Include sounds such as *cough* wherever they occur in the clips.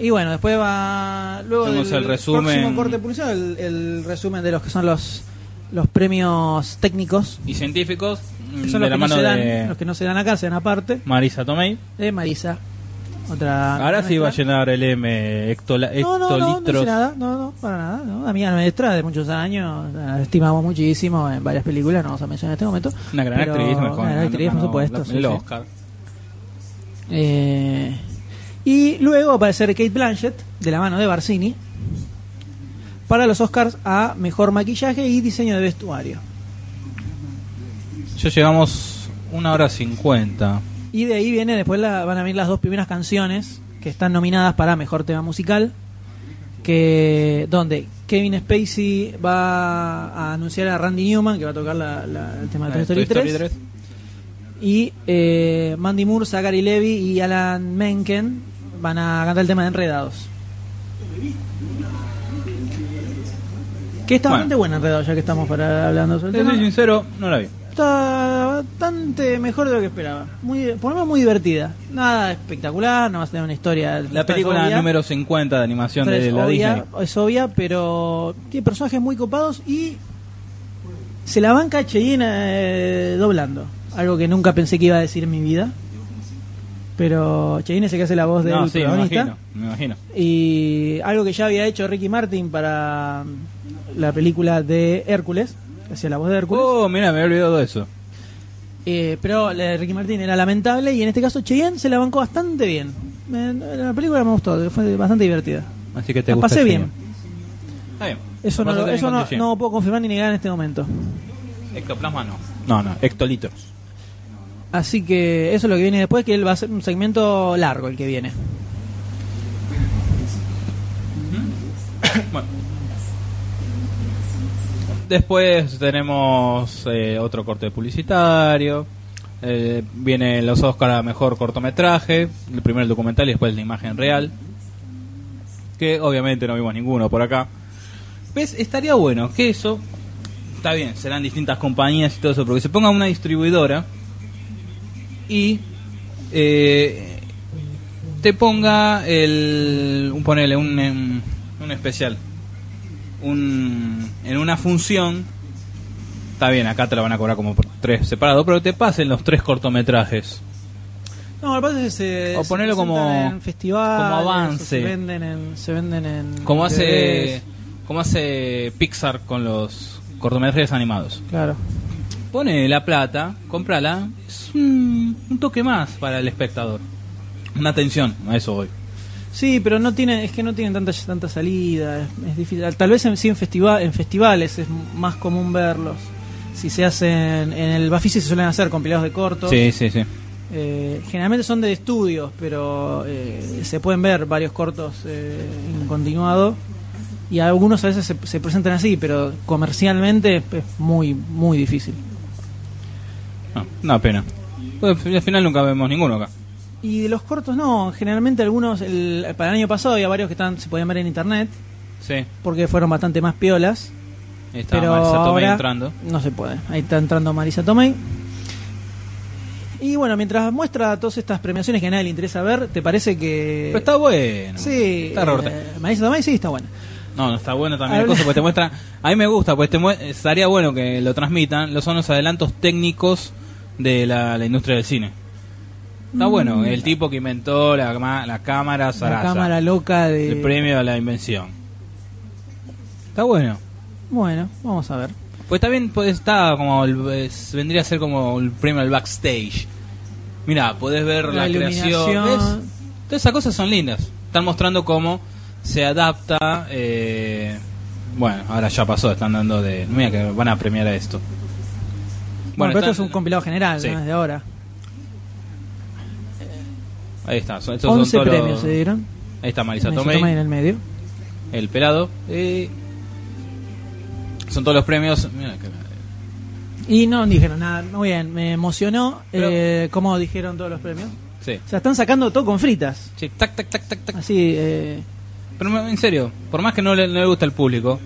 Y bueno, después va. Luego Tenemos del el resumen. próximo corte publicitario, el, el resumen de los que son los, los premios técnicos. Y científicos, mm, Que son de los la que, no mano se dan, de los que no se dan acá, se dan aparte. Marisa Tomei. De Marisa. Otra. Ahora sí va a llenar el M hectola- No, no, no, no hectolitros. nada, no, no, para nada. No. Amiga maestra de muchos años, la estimamos muchísimo en varias películas, no vamos a mencionar en este momento. Una gran Pero- actriz, mejor. Una gran actriz, por supuesto. El sí, sí. Oscar. Eh, y luego va a aparecer Kate Blanchett, de la mano de Barcini, para los Oscars a Mejor Maquillaje y Diseño de Vestuario. Ya llegamos una hora cincuenta. Y de ahí viene, después la- van a venir las dos primeras canciones que están nominadas para Mejor Tema Musical, que donde Kevin Spacey va a anunciar a Randy Newman, que va a tocar la- la- el tema de Toy Story, Toy Story 3, 3. y eh, Mandy Moore, Zachary Levy y Alan Menken van a cantar el tema de Enredados. Que está Bueno. bastante buena Enredados, ya que estamos para hablando sobre el Te soy tema. sincero, no la vi. Está bastante mejor de lo que esperaba. Muy, por lo menos muy divertida. Nada espectacular, no va a tener una historia. La película obvia, número 50 de animación es de la obvia, Disney. Es obvia, pero tiene personajes muy copados y se la banca Cheyenne eh, doblando. Algo que nunca pensé que iba a decir en mi vida. Pero Cheyenne es el que hace la voz del No, sí, me protagonista. imagino, me imagino. Y algo que ya había hecho Ricky Martin para la película de Hércules. Hacía la voz de Hércules. Oh, mira, me había olvidado de eso. Eh, pero la de Ricky Martin era lamentable y en este caso Cheyenne se la bancó bastante bien. Me- la película me gustó, fue bastante divertida. Así que te La gusta pasé bien. Está bien. Eso, no, lo- eso no, no puedo confirmar ni negar en este momento. Ectoplasma no. No, no, hectolitros. Así que eso es lo que viene después, que él va a ser un segmento largo el que viene. Bueno. Después tenemos eh, otro corte publicitario. Eh, viene los Oscar a mejor cortometraje. El primero el documental y después la imagen real. Que obviamente no vimos ninguno por acá. ¿Ves? Estaría bueno que eso. Está bien, serán distintas compañías y todo eso, pero que se ponga una distribuidora y eh, te ponga el. Un, ponele, un, un especial un, en una función, está bien, acá te la van a cobrar como por tres separados, pero te pasen los tres cortometrajes. No, lo que pasa es que se, O ponerlo como- en festivales, como avance. Se venden en, se venden en Como hace, DVDs. como hace Pixar con los cortometrajes animados. Claro. Pone la plata, cómprala, es un, un toque más para el espectador. Una atención, a eso voy. Sí, pero no tiene, es que no tienen tanta tanta salida, es, es difícil. Tal vez en, sí en, festival, en festivales es más común verlos. Si se hacen en el Bafisi se suelen hacer compilados de cortos. Sí, sí, sí. Eh, generalmente son de estudios, pero eh, se pueden ver varios cortos eh, en continuado y algunos a veces se, se presentan así, pero comercialmente es muy muy difícil. No, una pena. Pues, al final nunca vemos ninguno acá. Y de los cortos no, generalmente algunos, el, para el año pasado había varios que están, se podían ver en internet Sí, porque fueron bastante más piolas. está pero Marisa Tomei ahora entrando. no se puede. Ahí está entrando Marisa Tomei. Y bueno, mientras muestra todas estas premiaciones que a nadie le interesa ver, ¿te parece que Pero está bueno. Sí, Está eh, Marisa Tomei sí está buena. No, no está bueno también Habla- coso, porque te muestra. A mí me gusta, pues te estaría bueno que lo transmitan. Los son los adelantos técnicos de la, la industria del cine. Está Mm. bueno, el tipo que inventó la, la cámara La Sarasa. cámara loca de El premio a la invención. Está bueno. Bueno, vamos a ver. Pues también pues, está como. el- vendría a ser como el premio al backstage. Mira, podés ver la, La creación. Todas esas cosas son lindas. Están mostrando cómo se adapta. eh, bueno, ahora ya pasó, están dando de. Mira que van a premiar a esto. Bueno, pero esto es un compilado general, Sí. no es de ahora. Ahí está. Son, estos son 11 todos los- premios se dieron. Ahí está Marisa Marisa Tomei, Tomei en el medio. el pelado. eh, son todos los premios. Mira que- Y no dijeron nada. Muy bien, me emocionó Pero- eh, cómo dijeron todos los premios. Sí. O sea, están sacando todo con fritas. Sí, tac, tac, tac, tac, tac. Así, eh, Pero en serio, por más que no le, no le guste al público,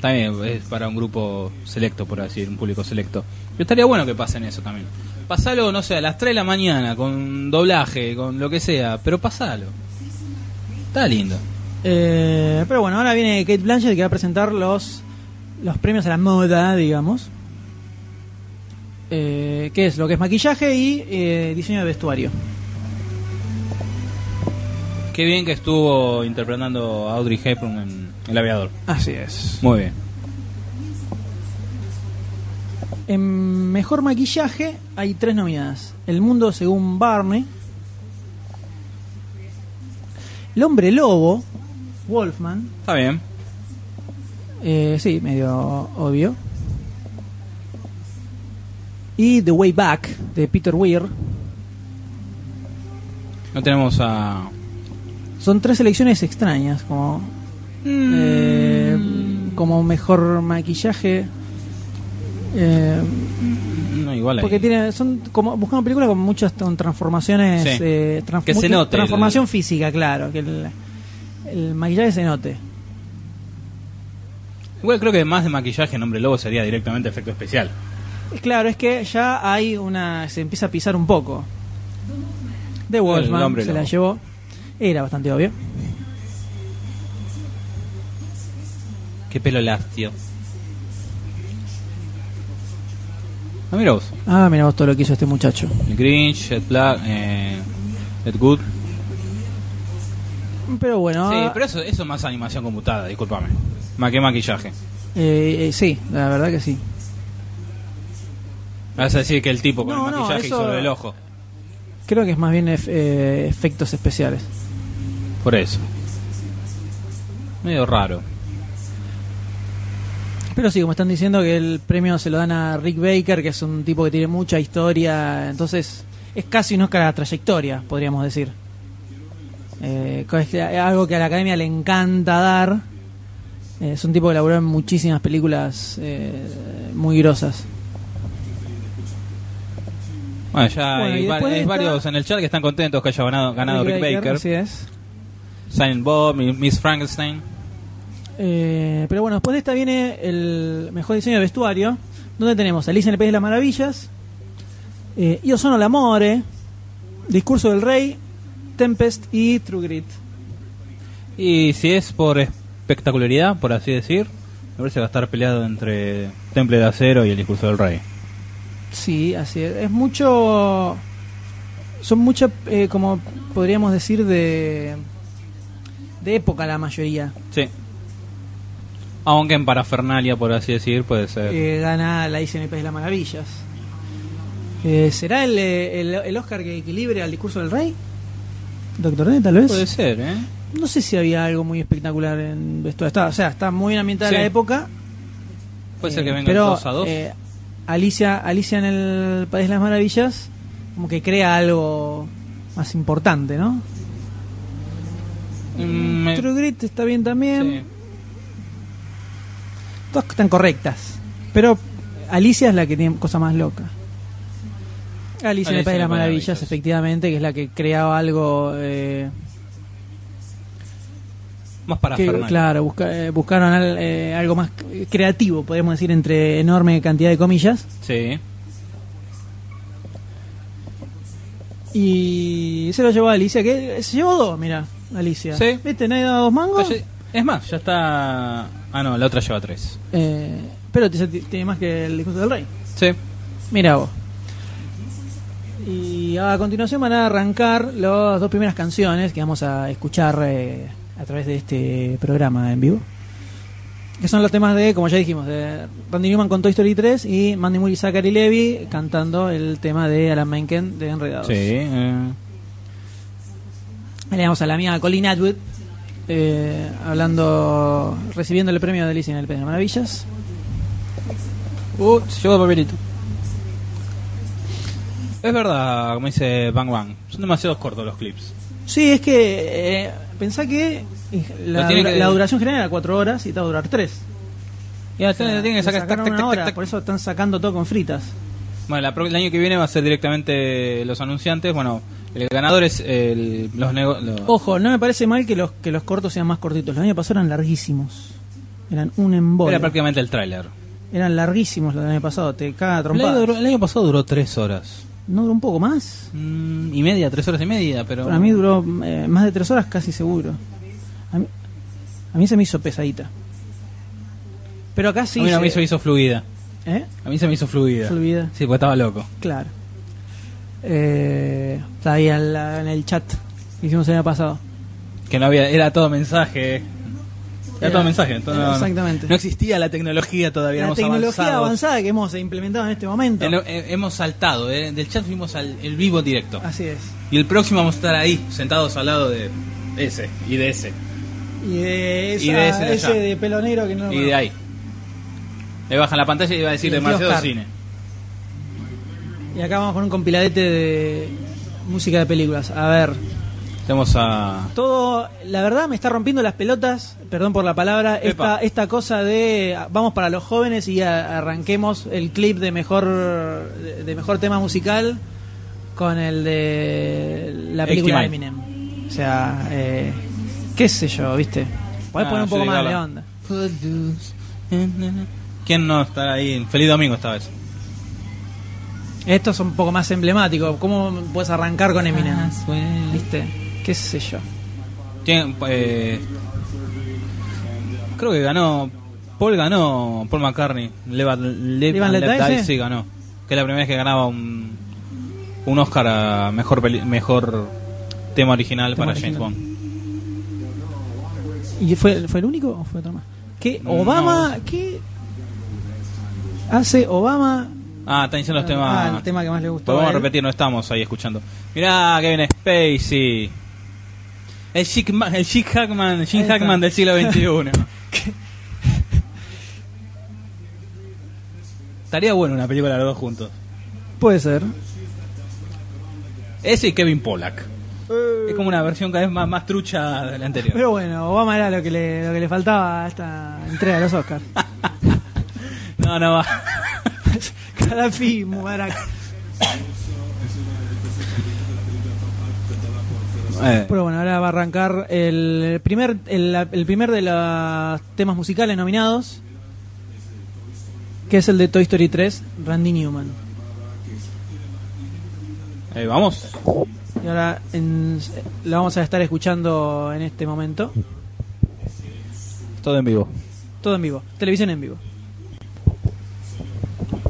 también es para un grupo selecto, por así decir, un público selecto. Pero estaría bueno que pasen eso también. Pasalo, no sé, a las 3 de la mañana, con doblaje, con lo que sea, pero pasalo. Está lindo. Eh, pero bueno, ahora viene Kate Blanchett que va a presentar los, los premios a la moda, digamos. Eh, que es lo que es maquillaje y eh, diseño de vestuario. Qué bien que estuvo interpretando a Audrey Hepburn en El Aviador. Así es. Muy bien. En mejor maquillaje hay tres nominadas. El mundo según Barney. El hombre lobo, Wolfman. Está bien. Eh, sí, medio obvio. Y The Way Back, de Peter Weir. No tenemos a. Son tres elecciones extrañas, como eh, como mejor maquillaje. Eh, No, igual ahí. porque tiene, son como buscando películas con muchas con transformaciones, Sí. eh, Que se note transformación el- física, claro, que el, el maquillaje se note. Igual creo que más de maquillaje en Hombre Lobo sería directamente efecto especial. Es Claro, es que ya hay una. Se empieza a pisar un poco. De Wolfman hombre se la llevó. Era bastante obvio. Qué pelo lácteo. Ah, mira vos. Ah, mira vos todo lo que hizo este muchacho. El Grinch, Ed Black, eh, Ed Good. Pero bueno, Sí, ah, pero eso, eso es más animación computada, discúlpame. Más que maquillaje. eh, eh, sí, la verdad que sí. Vas a decir que el tipo con No, el no, maquillaje eso- hizo lo del ojo. Creo que es más bien eh, efectos especiales. Por eso. Medio raro. Pero sí, como están diciendo que el premio se lo dan a Rick Baker, que es un tipo que tiene mucha historia, entonces es casi un Oscar a trayectoria, podríamos decir. Eh, es es algo que a la academia le encanta dar. Eh, es un tipo que laburó en muchísimas películas eh, muy grosas. Bueno, ya Bueno, hay, va- varios en el chat que están contentos que haya ganado, ganado Rick, Baker. Así es. Silent Bob, Mi- Miss Frankenstein. Eh, pero bueno, después de esta viene el mejor diseño de vestuario, donde tenemos Alicia en el País de las Maravillas, eh, Io sono l'amore, Discurso del Rey, Tempest y True Grit. Y si es por espectacularidad, por así decir, me parece que va a estar peleado entre Temple de Acero y el Discurso del Rey. Sí, así es. Es mucho. Son muchas, eh, como podríamos decir, de. de época la mayoría. Sí. Aunque en parafernalia, por así decir, puede ser. Eh, gana la el País de las Maravillas. Eh, ¿Será el, eh, el, el Oscar que equilibre al Discurso del Rey? Doctor D, tal vez. Puede ser, ¿eh? No sé si había algo muy espectacular en esto. Está, o sea, está muy bien ambientada Sí. la época. Puede eh, ser que venga pero, 2 a 2. Alicia, Alicia en el País de las Maravillas, como que crea algo más importante, ¿no? Mm, me- True Grit está bien también. sí. Todas están correctas. Pero Alicia es la que tiene cosa más loca. Alicia en el País de las Maravillas, efectivamente, que es la que creaba algo. Eh, Más que, parafernalia. claro, busca- eh, buscaron al- eh, algo más creativo, podríamos decir, entre enorme cantidad de comillas. Sí. Y se lo llevó a Alicia, que se llevó dos, mira, Alicia. Sí. ¿Viste? ¿Nadie dado dos mangos? Es más, ya está. Ah, no, la otra lleva 3. Eh, pero tiene más que el discurso del rey. Sí. Mira vos. Y a continuación van a arrancar las dos primeras canciones que vamos a escuchar eh, a través de este programa en vivo. Que son los temas de, como ya dijimos, de Randy Newman con Toy Story 3 y Mandy Moore y Zachary Levy cantando el tema de Alan Menken de Enredados. Sí. eh, le damos a la amiga Colleen Atwood eh, hablando, recibiendo el premio de Alicia en el País de las Maravillas. Uh, se el papelito. Es verdad, como dice Bang Bang. Son demasiado cortos los clips. Sí, es que eh, pensá que la, que- duración general era 4 horas y te va a durar 3. Ya, tienen que sacar tac, tac, tac, una hora, por eso están sacando todo con fritas. Bueno, la pro- el año que viene va a ser directamente los anunciantes. Bueno, el ganador es el, los, los- Ojo, no me parece mal que los que los cortos sean más cortitos. Los años pasados eran larguísimos. Eran un embole. Era prácticamente el tráiler. Eran larguísimos los del año pasado. Te caga El, duró- el año pasado duró tres horas. ¿No duró un poco más? Mm, y media, tres horas y media, pero... Para mí duró eh, más de 3 horas casi seguro. A mí, a mí se me hizo pesadita. Pero acá sí. a mí se- me hizo, hizo fluida. ¿Eh? A mí se me hizo fluida. Fluida. Sí, porque estaba loco. Claro. Eh, está ahí en, la- en el chat que hicimos el año pasado. Que no había, era todo mensaje. Era, todo mensaje. entonces no- exactamente. No, existía la tecnología todavía. La tecnología avanzada que hemos implementado en este momento. Eh, eh, hemos saltado, eh, del chat fuimos al el vivo directo. Así es. Y el próximo vamos a estar ahí, sentados al lado de ese y de ese. Y de, esa- Y de ese de allá. pelo negro que no Y de ahí. Le bajan la pantalla y va a decir Y el tío demasiado Oscar. cine. Y acá vamos con un compiladete de música de películas. A ver, Tenemos a. todo, la verdad me está rompiendo las pelotas, perdón por la palabra, esta, Epa. esta cosa de vamos para los jóvenes y a- arranquemos el clip de mejor de, de mejor tema musical con el de la película de. Eminem. O sea, eh, qué sé yo, ¿viste? Podés Ah, poner un poco más de onda. ¿Quién no está ahí? Feliz domingo esta vez. Estos son un poco más emblemáticos. ¿Cómo puedes arrancar con Eminem? ¿Viste? ¿Qué sé yo? Tiene, eh, creo que ganó. Paul ganó. Paul McCartney. And Let Let Die, Die, sí. ganó. Que es la primera vez que ganaba un, un Oscar a mejor, peli- mejor tema original Tema para original. James Bond. ¿Y fue, fue el único o fue otro más? ¿Qué? No. ¿Obama? ¿Qué hace Obama? Ah, está diciendo los temas. Ah, el tema que más le gustó. Podemos a repetir, no estamos ahí escuchando. Mirá, Kevin Spacey. El Chick, Ma- el Hackman, el Jim. Hackman del siglo XXI. *laughs* Estaría bueno una película de los dos juntos. Puede ser. Ese y Kevin Pollack. Es como una versión cada vez más, más trucha de la anterior. Pero bueno, Obama era lo que le, lo que le faltaba a esta entrega de los Oscars. *laughs* No, no va. *laughs* Gaddafi, Mubarak. Eh, Pero bueno, ahora va a arrancar el primer, el, el primer de los temas musicales nominados, que es el de Toy Story 3, Randy Newman. eh, vamos. Y ahora en- lo vamos a estar escuchando en este momento. Todo en vivo. Todo en vivo, televisión en vivo.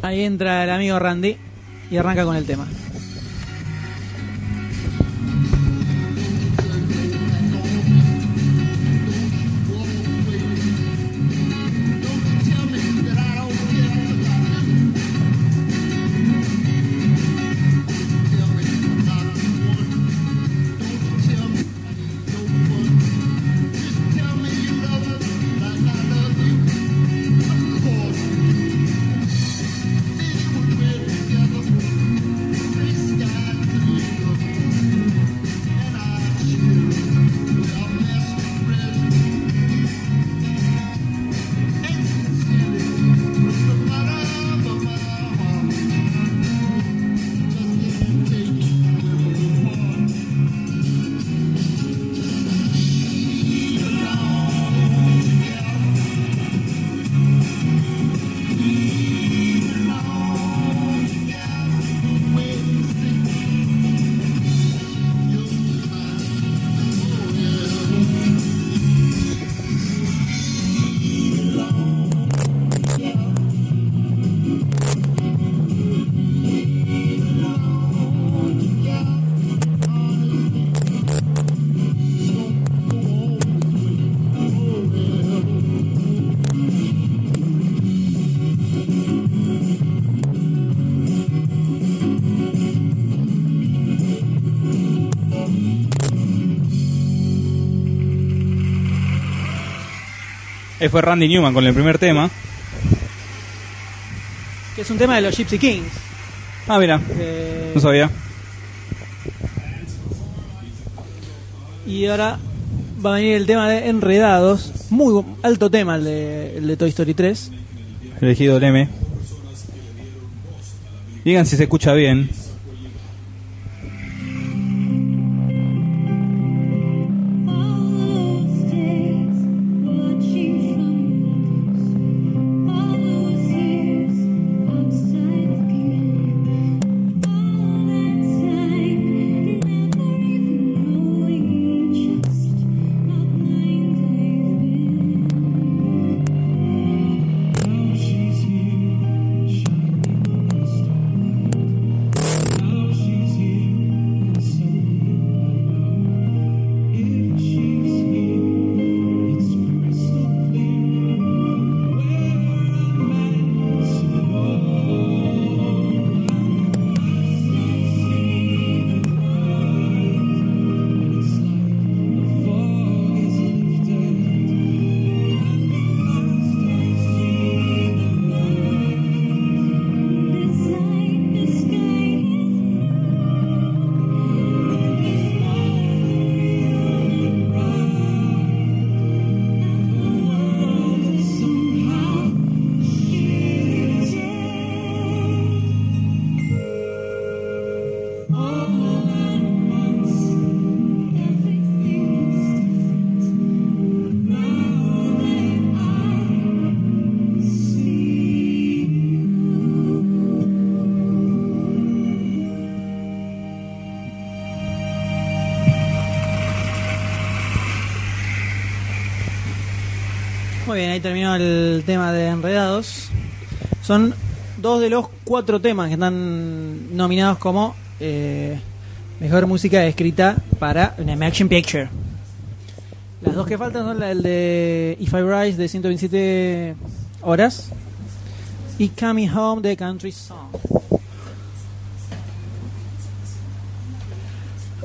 Ahí entra el amigo Randy y arranca con el tema. Eh, fue Randy Newman con el primer tema. Que es un tema de los Gypsy Kings. Ah, mira, que- no sabía. Y ahora va a venir el tema de Enredados. Muy alto tema el de, el de Toy Story 3. Elegido el M. Digan si se escucha bien. Son dos de los cuatro temas que están nominados como eh, mejor música escrita para una action picture. Las dos que faltan son la- el de If I Rise de 127 horas y Coming Home de Country Song.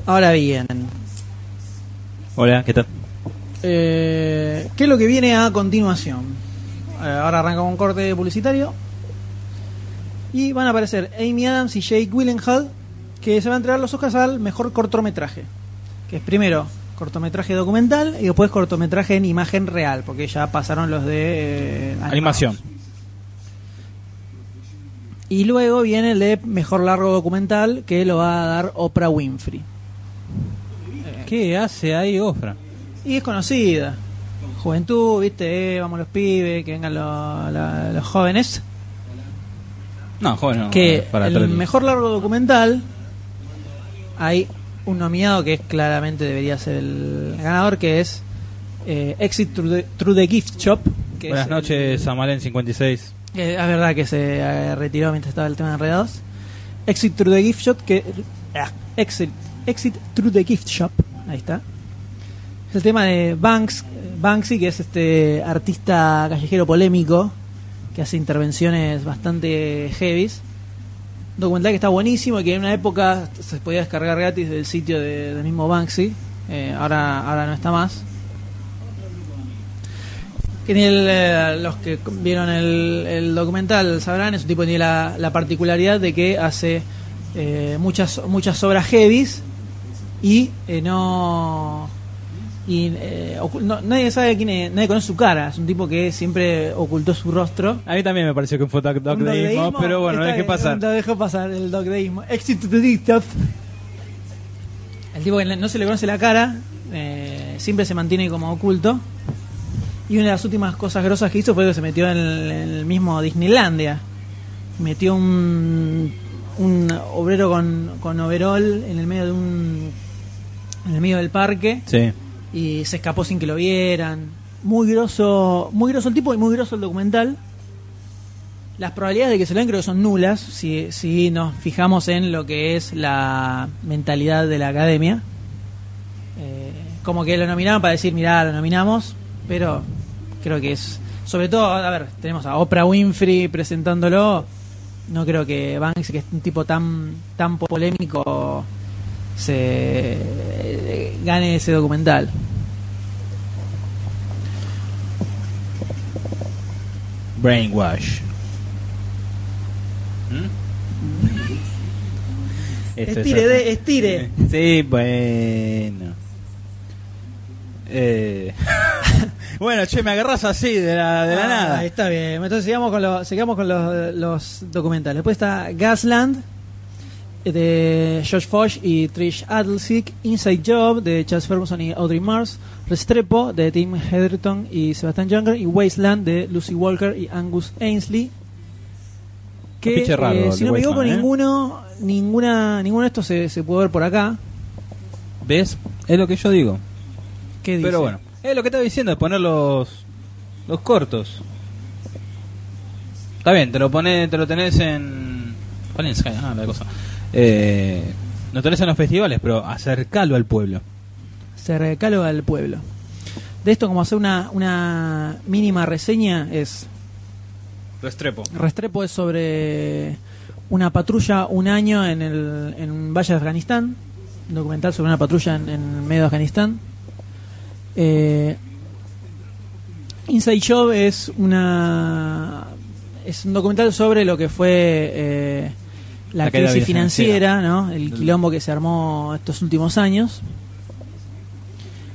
Ahora bien, Hola, ¿qué tal? eh, ¿qué es lo que viene a continuación? Eh, ahora arranca un corte publicitario y van a aparecer Amy Adams y Jake Gyllenhaal que se van a entregar los Oscars al mejor cortometraje, que es primero cortometraje documental y después cortometraje en imagen real, porque ya pasaron los de eh, Animación. Y luego viene el de mejor largo documental que lo va a dar Oprah Winfrey. ¿Qué hace ahí Ofra? Y es conocida. Juventud, viste, eh, vamos los pibes, que vengan la- los jóvenes. No, joven, no. que para el mejor largo documental hay un nominado que es claramente debería ser el ganador, que es eh, Exit through the, Through the Gift Shop. Que Buenas es el- noches, Samalén 56. que es verdad que se eh, retiró mientras estaba el tema de enredados. Exit Through the Gift Shop, que. ah, exit, exit Through the Gift Shop, ahí está. Es el tema de Banks, Banksy, que es este artista callejero polémico que hace intervenciones bastante heavies. Documental que está buenísimo y que en una época se podía descargar gratis del sitio de- del mismo Banksy. Eh, ahora, ahora no está más. Eh, los que vieron el, documental sabrán, es tipo tiene la, la particularidad de que hace eh, muchas muchas obras heavies y no y eh, no- nadie sabe quién es, nadie conoce su cara, es un tipo que siempre ocultó su rostro. A mí también me pareció que fue un doc- Un dogdeísmo, dogdeísmo, pero bueno, que bien, pasar. Lo dejó pasar el dogdeísmo. Éxito de TikTok. El tipo que no se le conoce la cara, eh, siempre se mantiene como oculto. Y una de las últimas cosas grosas que hizo fue que se metió en el, en el mismo Disneylandia. Metió un, un obrero con, con overall en el medio de un en el medio del parque Sí. Y se escapó sin que lo vieran. Muy groso, muy groso el tipo y muy groso el documental. Las probabilidades de que se lo den creo que son nulas si, si nos fijamos en lo que es la mentalidad de la academia. Eh, como que lo nominaban para decir, mirá, lo nominamos, pero creo que es... Sobre todo, a ver, tenemos a Oprah Winfrey presentándolo. No creo que Banks, que es un tipo tan, tan polémico, se gane ese documental. Brainwash. ¿Mm? *laughs* Esto es Estire, de- estire. Sí, bueno. Eh. *laughs* bueno, che, me agarras así de la, de la Ah, nada. Está bien. Entonces sigamos con, los, sigamos con los, los documentales. Después está Gasland de Josh Fosh y Trish Adlesick, Inside Job de Charles Ferguson y Audrey Mars, Restrepo de Tim Heatherton y Sebastian Younger y Wasteland de Lucy Walker y Angus Ainsley. Que raro eh, si no me equivoco ¿eh? ninguno, ninguna, ninguno de estos se, se puede ver por acá. ¿Ves? Es lo que yo digo. ¿Qué dice? Pero bueno, es lo que estaba diciendo, de poner los, los cortos. Está bien, te lo pones, te lo tenés en. ¿Cuál? Ah, la cosa. Eh, lo tenés en los festivales, pero acercalo al pueblo. se recalga al pueblo. De esto, como hacer una, una mínima reseña, es Restrepo. Restrepo es sobre una patrulla un año en el en un valle de Afganistán, un documental sobre una patrulla en, en medio de Afganistán. Eh, Inside Job es una es un documental sobre lo que fue eh, la, La crisis financiera. financiera, ¿no? el quilombo que se armó estos últimos años.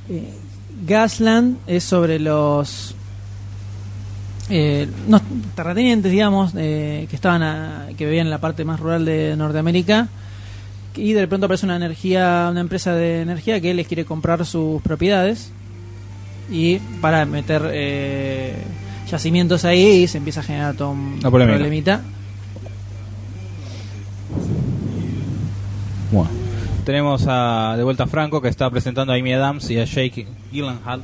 Eh, Gasland es sobre los eh, no, terratenientes, digamos, eh, que estaban a- que vivían en la parte más rural de Norteamérica y de pronto aparece una energía, una empresa de energía que les quiere comprar sus propiedades y para meter eh, yacimientos ahí y se empieza a generar todo un problemita. Bueno. Tenemos a, de vuelta a Franco que está presentando a Amy Adams y a Jake Gyllenhaal.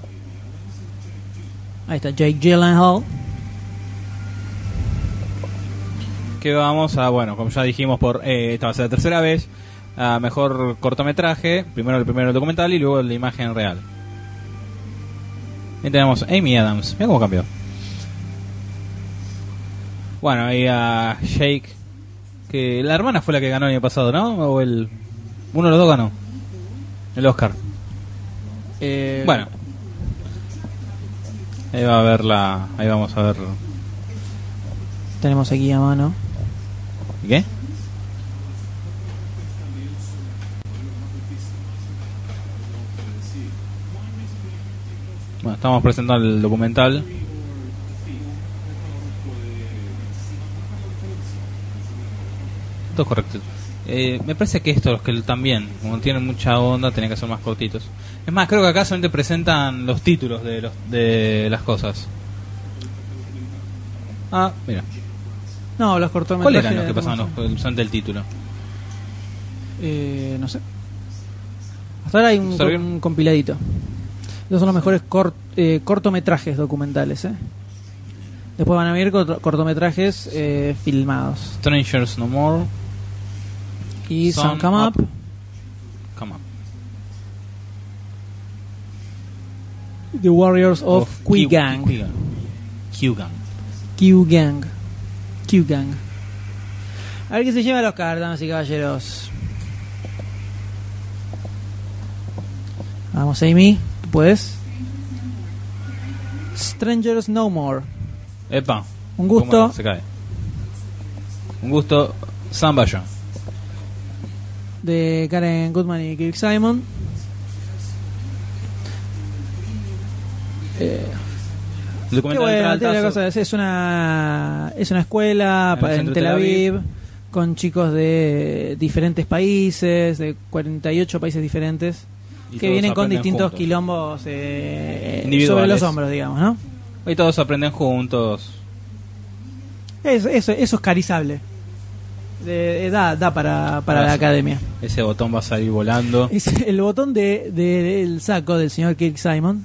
Ahí está Jake Gyllenhaal. Que vamos a, bueno, como ya dijimos, por eh, esta va a ser la tercera vez, a mejor cortometraje. Primero el primero el documental y luego la imagen real. Y tenemos Amy Adams. Mira cómo cambió. Bueno, y a Jake. Que la hermana fue la que ganó el año pasado, ¿no? O el. Uno de los dos ganó. El Oscar. Eh, Bueno. Ahí va a ver la. Ahí vamos a ver. Tenemos aquí a mano. ¿Qué? Bueno, estamos presentando el documental. Correcto. Eh, me parece que estos, los que también, como tienen mucha onda, tienen que ser más cortitos. Es más, creo que acá solamente presentan los títulos de, los, de las cosas. Ah, mira. No, los ¿Cuáles cortometrajes. eran los que ¿cómo pasaban los, solamente el título? Eh, no sé. Hasta ahora hay un, compiladito. Estos son los mejores cort- eh, cortometrajes documentales. ¿eh? Después van a venir corto- cortometrajes eh, filmados. Strangers No More. Y Come Up. Up. Come on. The Warriors of, Q- Q-Gang. Q-Gang. Q-Gang. Q-Gang. Q-Gang. A ver qué se lleva los Oscar, damas y caballeros. Vamos, Amy. ¿Tú puedes? Strangers No More. Epa. Un gusto. ¿Cómo Se cae. Un gusto. Samba John. De Karen Goodman y Kirk Simon. Eh, El qué documental bueno, la cosa, es, es una es una escuela En en Tel Aviv. Con chicos de diferentes países, de 48 países diferentes, Y que vienen con distintos juntos. quilombos eh, sobre los hombros, digamos, ¿no? Y todos aprenden juntos. Eso, eso, eso es carizable. Eh, da, da para, para la academia. Ese botón va a salir volando. *laughs* Es el botón de, de- del saco del señor Kirk Simon.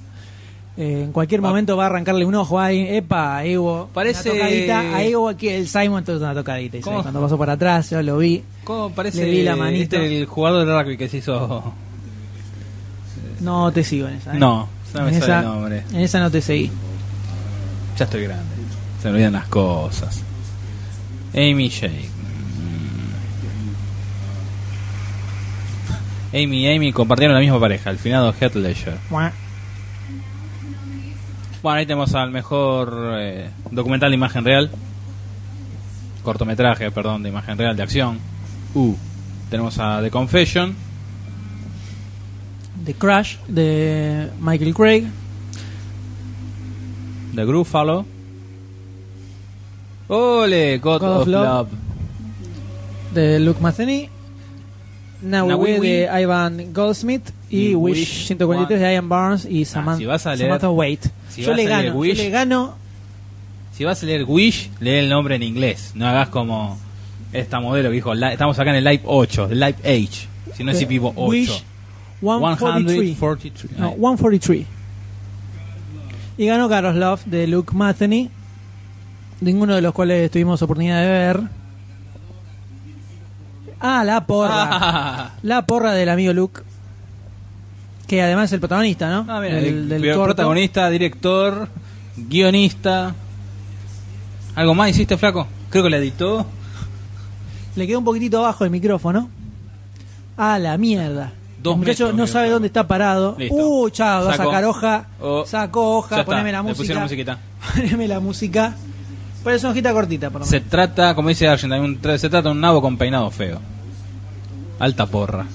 Eh, en cualquier Va. momento va a arrancarle un ojo ahí. Epa, hubo Parece- una tocadita. Ahí hubo aquí el Simon, entonces una tocadita. Y ¿Cómo? cuando pasó por atrás, yo lo vi. ¿Cómo parece Le vi la manito. este, el jugador de rugby que se hizo? No te sigo en esa. ¿eh? No, no me en, sale esa, el nombre. en esa no te seguí. Ya estoy grande. Se me olvidan las cosas. Amy Shake. Amy y Amy compartieron la misma pareja, el finado Heath Ledger. Bueno, ahí tenemos al mejor eh, documental de imagen real. Cortometraje, perdón, de imagen real, de acción. Uh. Tenemos a The Confession. The Crash de Michael Craig. The Gruffalo. ¡Ole! God, God of of, Love. Love. de Luke Matheny. Now, We de. Ivan Goldsmith. Y, Y Wish, Wish 143 de Ian Barnes y Samantha, si vas a leer- Samantha Wait. si yo le gano, Wish- yo le gano. Si vas a leer Wish, lee el nombre en inglés. No hagas como esta modelo que dijo, "Li- estamos acá en el Live 8, el Live Age. Si no es Eh, vivo 8. Wish 143. 143. No, Ahí. 143. Y ganó Carlos Love de Luke Matheny. Ninguno de los cuales tuvimos oportunidad de ver. Ah, la porra. Ah, *laughs* La porra del amigo Luke. Que además es el protagonista, ¿no? ah, mira, el- del protagonista, director, guionista. ¿Algo más hiciste, flaco? Creo que la editó. Le quedó un poquitito abajo el micrófono. A la mierda. Dos el muchacho metros, no sabe claro. dónde está parado. Listo. Uh, chao, va a sacar hoja. Oh. Sacó hoja, poneme la le música. pusieron musiquita. *laughs* Poneme la música. Pero es una hojita cortita, por lo Se menos. trata, como dice Argent, hay un- se trata de un nabo con peinado feo. Alta porra.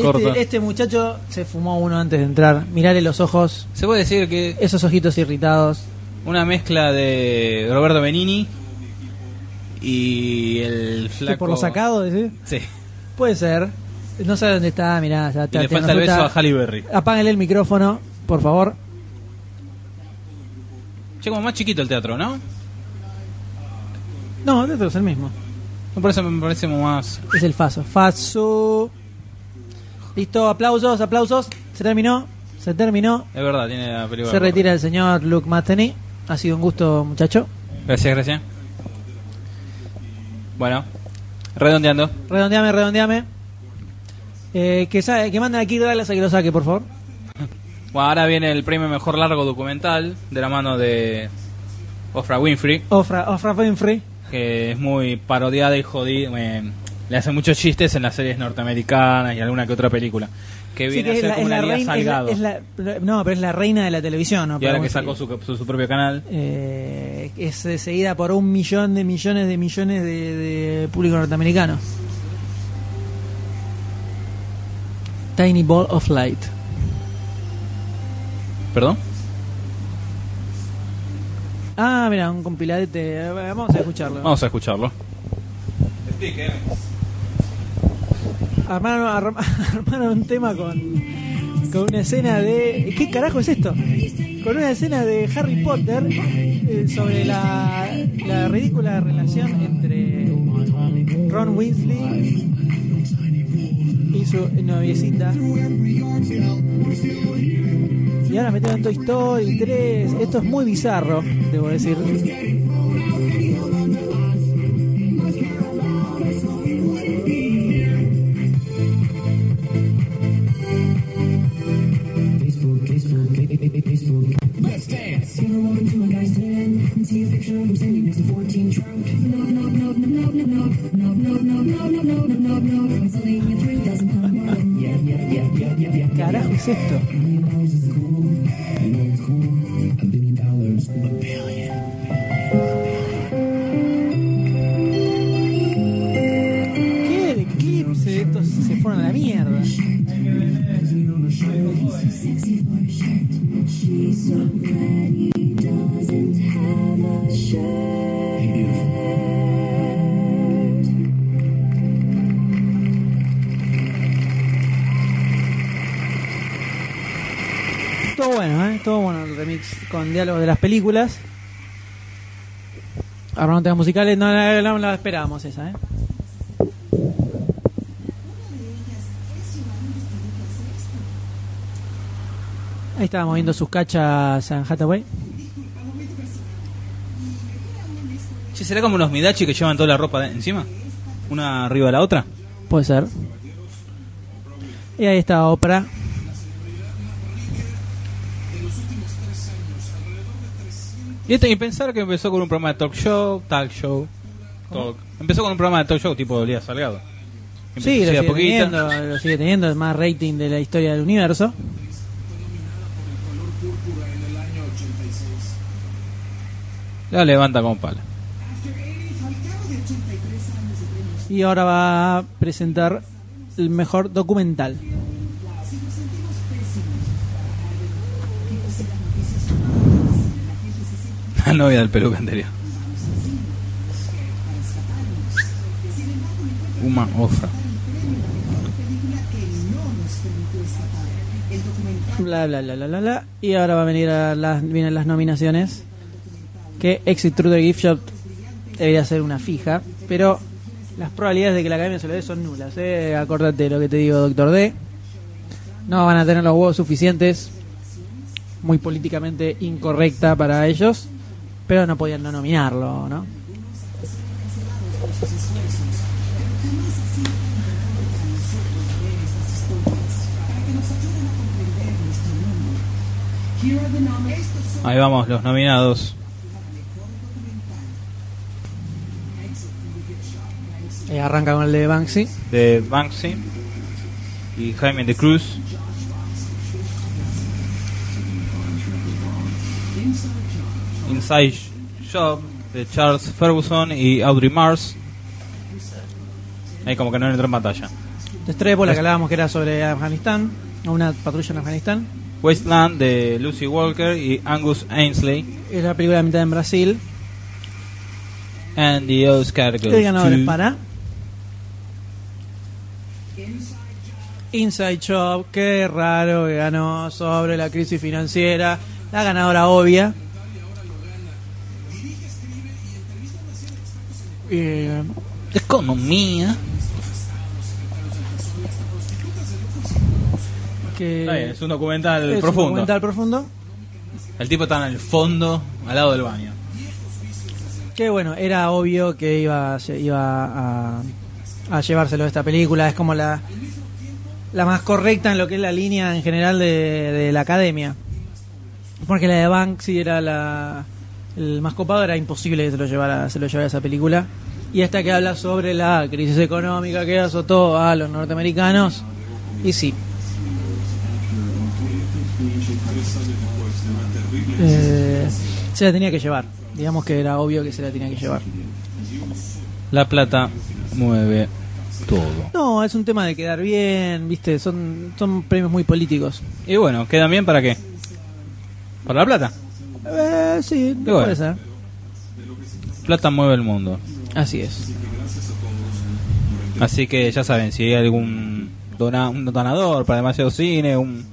corta. Este, este muchacho se fumó uno antes de entrar. Mirale los ojos, Se puede decir que esos ojitos irritados. una mezcla de Roberto Benini y el ¿Que flaco. por lo sacado, decís? Sí. Puede ser. No sabe dónde está, mirá. Ya, Y ya le falta el nos beso a. Halle Berry. Apáguenle el micrófono, por favor. Che, como más chiquito el teatro, ¿no? No, dentro es el mismo. Me parece, me parece más. Es el Faso. Faso. Listo, aplausos, aplausos. Se terminó. Se terminó. Es verdad, tiene la película. Se retira el señor Luke Matheny. Ha sido un gusto, muchacho. Gracias, gracias. Bueno, redondeando. Redondeame, redondeame. Eh, que, sa- que manden aquí Dallas a que lo saque, por favor. Bueno, ahora viene el premio Mejor Largo Documental de la mano de Oprah Winfrey, Ofra, Ofra Winfrey. que es muy parodiada y jodida. eh, le hace muchos chistes en las series norteamericanas y alguna que otra película. Que Sí, viene que a ser la- como una Lía reina- es la- Salgado. es la- no, pero es la reina de la televisión, ¿no? y ahora que sacó su, su, su propio canal. Eh, es seguida por un millón de millones de millones de, de público norteamericano. Tiny Ball of Light. ¿Perdón? Ah, mira, un compiladete. Vamos a escucharlo. Vamos a escucharlo. Armaron, arm- *laughs* armaron un tema con, con una escena de. ¿Qué carajo es esto? Con una escena de Harry Potter eh, sobre la, la ridícula relación entre Ron Weasley y su noviecita. Y ahora metieron Toy Story 3. Esto es muy bizarro, debo decir. Dance. You're welcome diálogos de las películas. Armando temas musicales, no, la- no la esperábamos esa, ¿eh? Ahí estábamos viendo sus cachas en Hathaway. Che, ¿Será como unos Midachi que llevan toda la ropa de- encima? ¿Una arriba de la otra? Puede ser. Y ahí está Oprah. Y, este, y pensar que empezó con un programa de talk show, talk show, talk. Empezó con un programa de talk show tipo Lía Salgado. Empezó Sí, lo sigue, teniendo, lo sigue teniendo, el más rating de la historia del universo. La levanta con pala. Y ahora va a presentar el mejor documental. La novia del peluca anterior. Uma Ofra. Bla, bla, bla, bla, bla. Y ahora va a venir a las, vienen las nominaciones. Que Exit Through the Gift Shop debería ser una fija. Pero las probabilidades de que la academia se lo dé son nulas. ¿eh? Acordate lo que te digo, Doctor D. No van a tener los huevos suficientes. Muy políticamente incorrecta para ellos. Pero no podían no nominarlo, ¿no? Ahí vamos, los nominados. Y arranca con el de Banksy. De Banksy y Jaime de Cruz. Inside Job de Charles Ferguson y Audrey Mars. Ahí como que no entró en batalla. Estrella por la que hablábamos que era sobre Afganistán. Una patrulla en Afganistán. Wasteland de Lucy Walker y Angus Ainsley. Es la película de mitad en Brasil. And the Oscar goes El ganador es to- para Inside Job, qué raro que ganó sobre la crisis financiera, la ganadora obvia. Eh, Economía. Que Está bien, es un documental es un profundo. documental profundo. El tipo está en el fondo, al lado del baño. Que bueno, era obvio que iba, a- iba a, a llevárselo de esta película. Es como la, la más correcta en lo que es la línea en general de, de la academia. Porque la de Banksy era la, el más copado, era imposible que se lo llevara, se lo llevara esa película. Y esta que habla sobre la crisis económica que azotó a los norteamericanos. Y sí. Eh, se la tenía que llevar. Digamos que era obvio que se la tenía que llevar. La plata mueve todo. No, es un tema de quedar bien, viste, son, son premios muy políticos. Y bueno, ¿quedan bien para qué? ¿Para la plata? Eh, sí, bueno. puede ser. Plata mueve el mundo. Así es. Así que ya saben, si hay algún dona- un donador para demasiado cine, un,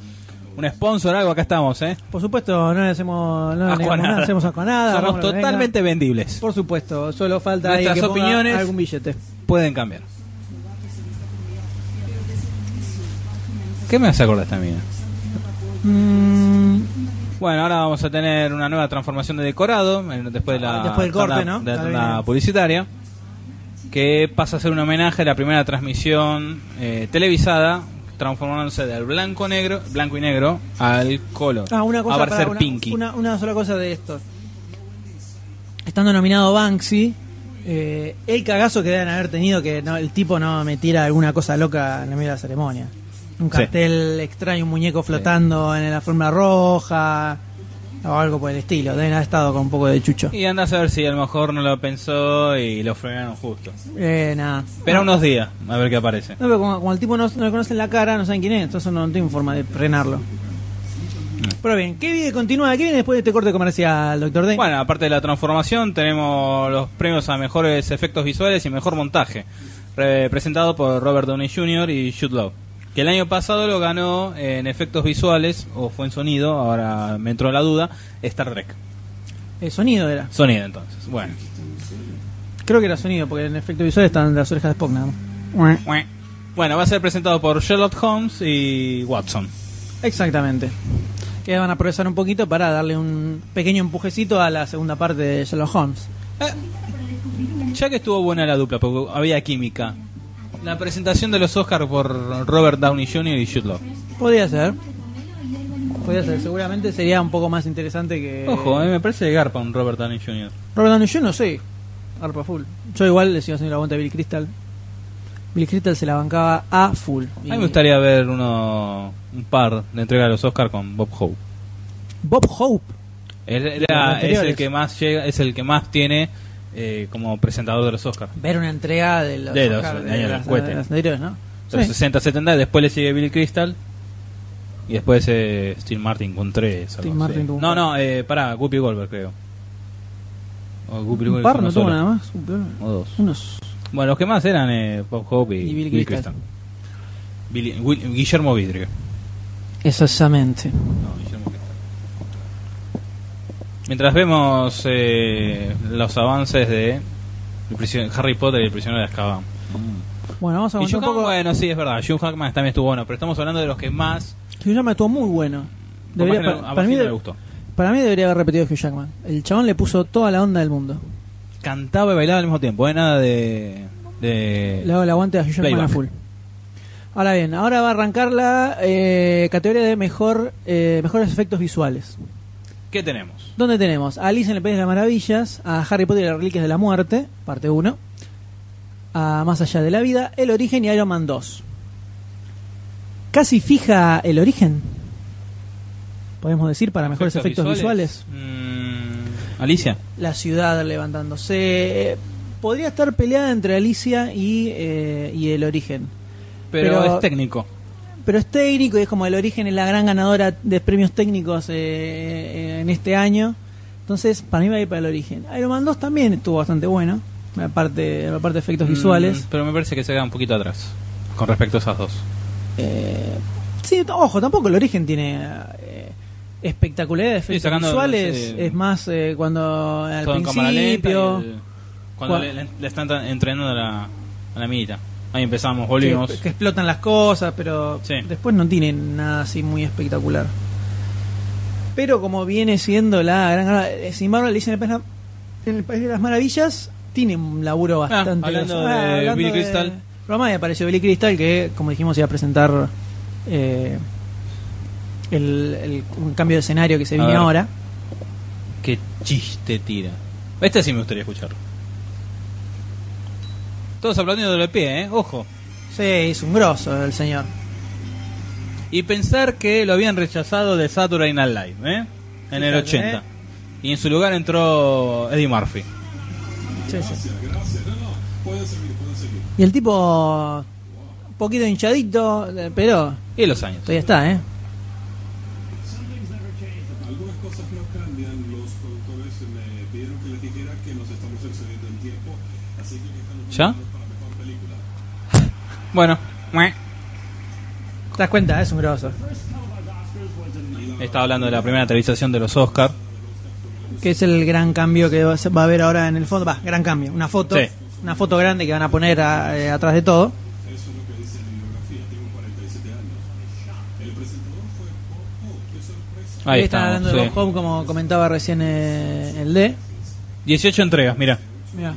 un sponsor, algo, acá estamos, ¿eh? Por supuesto, no le hacemos, no le nada. nada, hacemos nada. Somos totalmente vendibles. Por supuesto, solo falta ahí Nuestras que opiniones- algún billete. Pueden cambiar. ¿Qué me hace acordar esta mina? Mm, Bueno, ahora vamos a tener una nueva transformación de decorado después de la Después del corte, ¿no? de la publicitaria que pasa a ser un homenaje a la primera transmisión eh, televisada transformándose del blanco negro blanco y negro al color ah, una cosa para- ser una, pinky Una, una sola cosa de esto. Estando nominado Banksy, eh, el cagazo que deben haber tenido que no, el tipo no metiera alguna cosa loca en la medio de la ceremonia. Un Sí. cartel extraño, un muñeco flotando en la alfombra roja o algo por el estilo. Deben haber estado con un poco de chucho. y anda a saber si a lo mejor no lo pensó y lo frenaron justo Eh, nada. espera unos días a ver qué aparece No, pero como, como el tipo no, no le conocen la cara, no saben quién es, entonces no tienen forma de frenarlo. Mm. Pero bien, ¿qué viene? Continúa, ¿qué viene después de este corte comercial, doctor D? Bueno, aparte de la transformación, tenemos los premios a mejores efectos visuales y mejor montaje, representado por Robert Downey Jr. y Jude Law. Que el año pasado lo ganó en efectos visuales, o fue en sonido, ahora me entró la duda, Star Trek. El sonido era. Sonido entonces. Bueno. Creo que era sonido, porque en efecto visual están las orejas de Spock nada más. Bueno, va a ser presentado por Sherlock Holmes y Watson. Exactamente. Que van a progresar un poquito para darle un pequeño empujecito a la segunda parte de Sherlock Holmes. Ya que estuvo buena la dupla, porque había química. La presentación de los Oscars por Robert Downey Jr. y Jude Law. Podría ser. Podría ser. Seguramente sería un poco más interesante que. Ojo, a mí me parece que garpa un Robert Downey Jr. Robert Downey yo no sé. Arpa full. Yo igual le sigo haciendo la aguanta a Billy Crystal. Billy Crystal se la bancaba a full. A mí me gustaría ver uno, un par de entrega de los Oscars con Bob Hope. Bob Hope. Era- es el que más llega, es el que más tiene eh, como presentador de los Oscars. Ver una entrega de los, De los- Oscar- de cohete. de anteriores, ¿no? Los Sí. 60, 70, después le sigue Billy Crystal. Y después eh, Steve Martin con tres. Steve. Martin un No, no, eh, pará, Guppy Goldberg creo. O Guppy Un Goldberg par, uno no tuvo solo. nada más. O dos. Unos. Bueno, los que más eran eh, Bob Hope y, Y Billy Billy Crystal. Crystal. Billy- Will- Guillermo Vidrio. Exactamente. No. Mientras vemos eh, los avances de Harry Potter y el prisionero de Azkaban. Bueno, vamos a Y contar Hugh un poco. Bueno, sí, es verdad. Hugh Jackman también estuvo bueno, pero estamos hablando de los que más. Hugh Jackman estuvo muy bueno. Debería- para, mí de- gustó. para mí debería haber repetido Hugh Jackman. El chabón le puso toda la onda del mundo. Cantaba y bailaba al mismo tiempo, ¿eh? Nada de. de Le hago el aguante a Hugh Jackman a full. Ahora bien, ahora va a arrancar la eh, categoría de mejor eh, mejores efectos visuales. ¿Qué tenemos? Donde tenemos a Alice en el País de las Maravillas, a Harry Potter y las Reliquias de la Muerte, parte 1, a Más allá de la vida, El Origen y Iron Man 2. Casi fija el origen, podemos decir, para mejores efectos visuales. Mm, Alicia. La ciudad levantándose. podría estar peleada entre Alicia y, eh, y El Origen. Pero, Pero- es técnico. Pero es técnico y es como el origen es la gran ganadora de premios técnicos eh, eh, en este año. Entonces, para mí va a ir para el origen. Iron Man 2 también estuvo bastante bueno, la parte, la parte de efectos Mm, visuales. pero me parece que se queda un poquito atrás con respecto a esas dos. Eh, sí, ojo, tampoco el origen tiene eh, espectacularidad de efectos sacando, visuales. Es más eh, cuando al cámara lenta principio. el- cuando Cua- le, le- están entrenando a la, a la minita. Ahí empezamos, volvimos. que explotan las cosas, pero Sí. después no tiene nada así muy espectacular. Pero como viene siendo la gran... Sin embargo, Alicia en el, País, en el País de las Maravillas tiene un laburo bastante... Ah, hablando de Billy Crystal. Roma y apareció Billy Crystal que, como dijimos, iba a presentar eh, el, el- un cambio de escenario que se viene ahora. Qué chiste tira. Este sí me gustaría escuchar. Todos aplaudiendo de pie, ¿eh? Ojo. Sí, es un grosso el señor. Y pensar que lo habían rechazado de Saturday Night Live, ¿eh? En el Fíjate, 80. ¿eh? Y en su lugar entró Eddie Murphy. Sí, sí. Y el tipo, un poquito hinchadito, eh, pero Y los años. todavía está, ¿eh? ¿Ya? Bueno. ¿Te das cuenta? Es un grosso. estaba hablando de la primera televisación de los Oscars. Que es el gran cambio que va a haber ahora en el fondo. Va, gran cambio. Una foto. Sí. Una foto grande que van a poner a- eh, atrás de todo. Eso es lo que dice la bibliografía, tengo 47 años. El presentador fue Bob Hope, qué sorpresa. Ahí están hablando de sí. Bob Hope, como comentaba recién eh, el D. 18 entregas, mira. Mirá.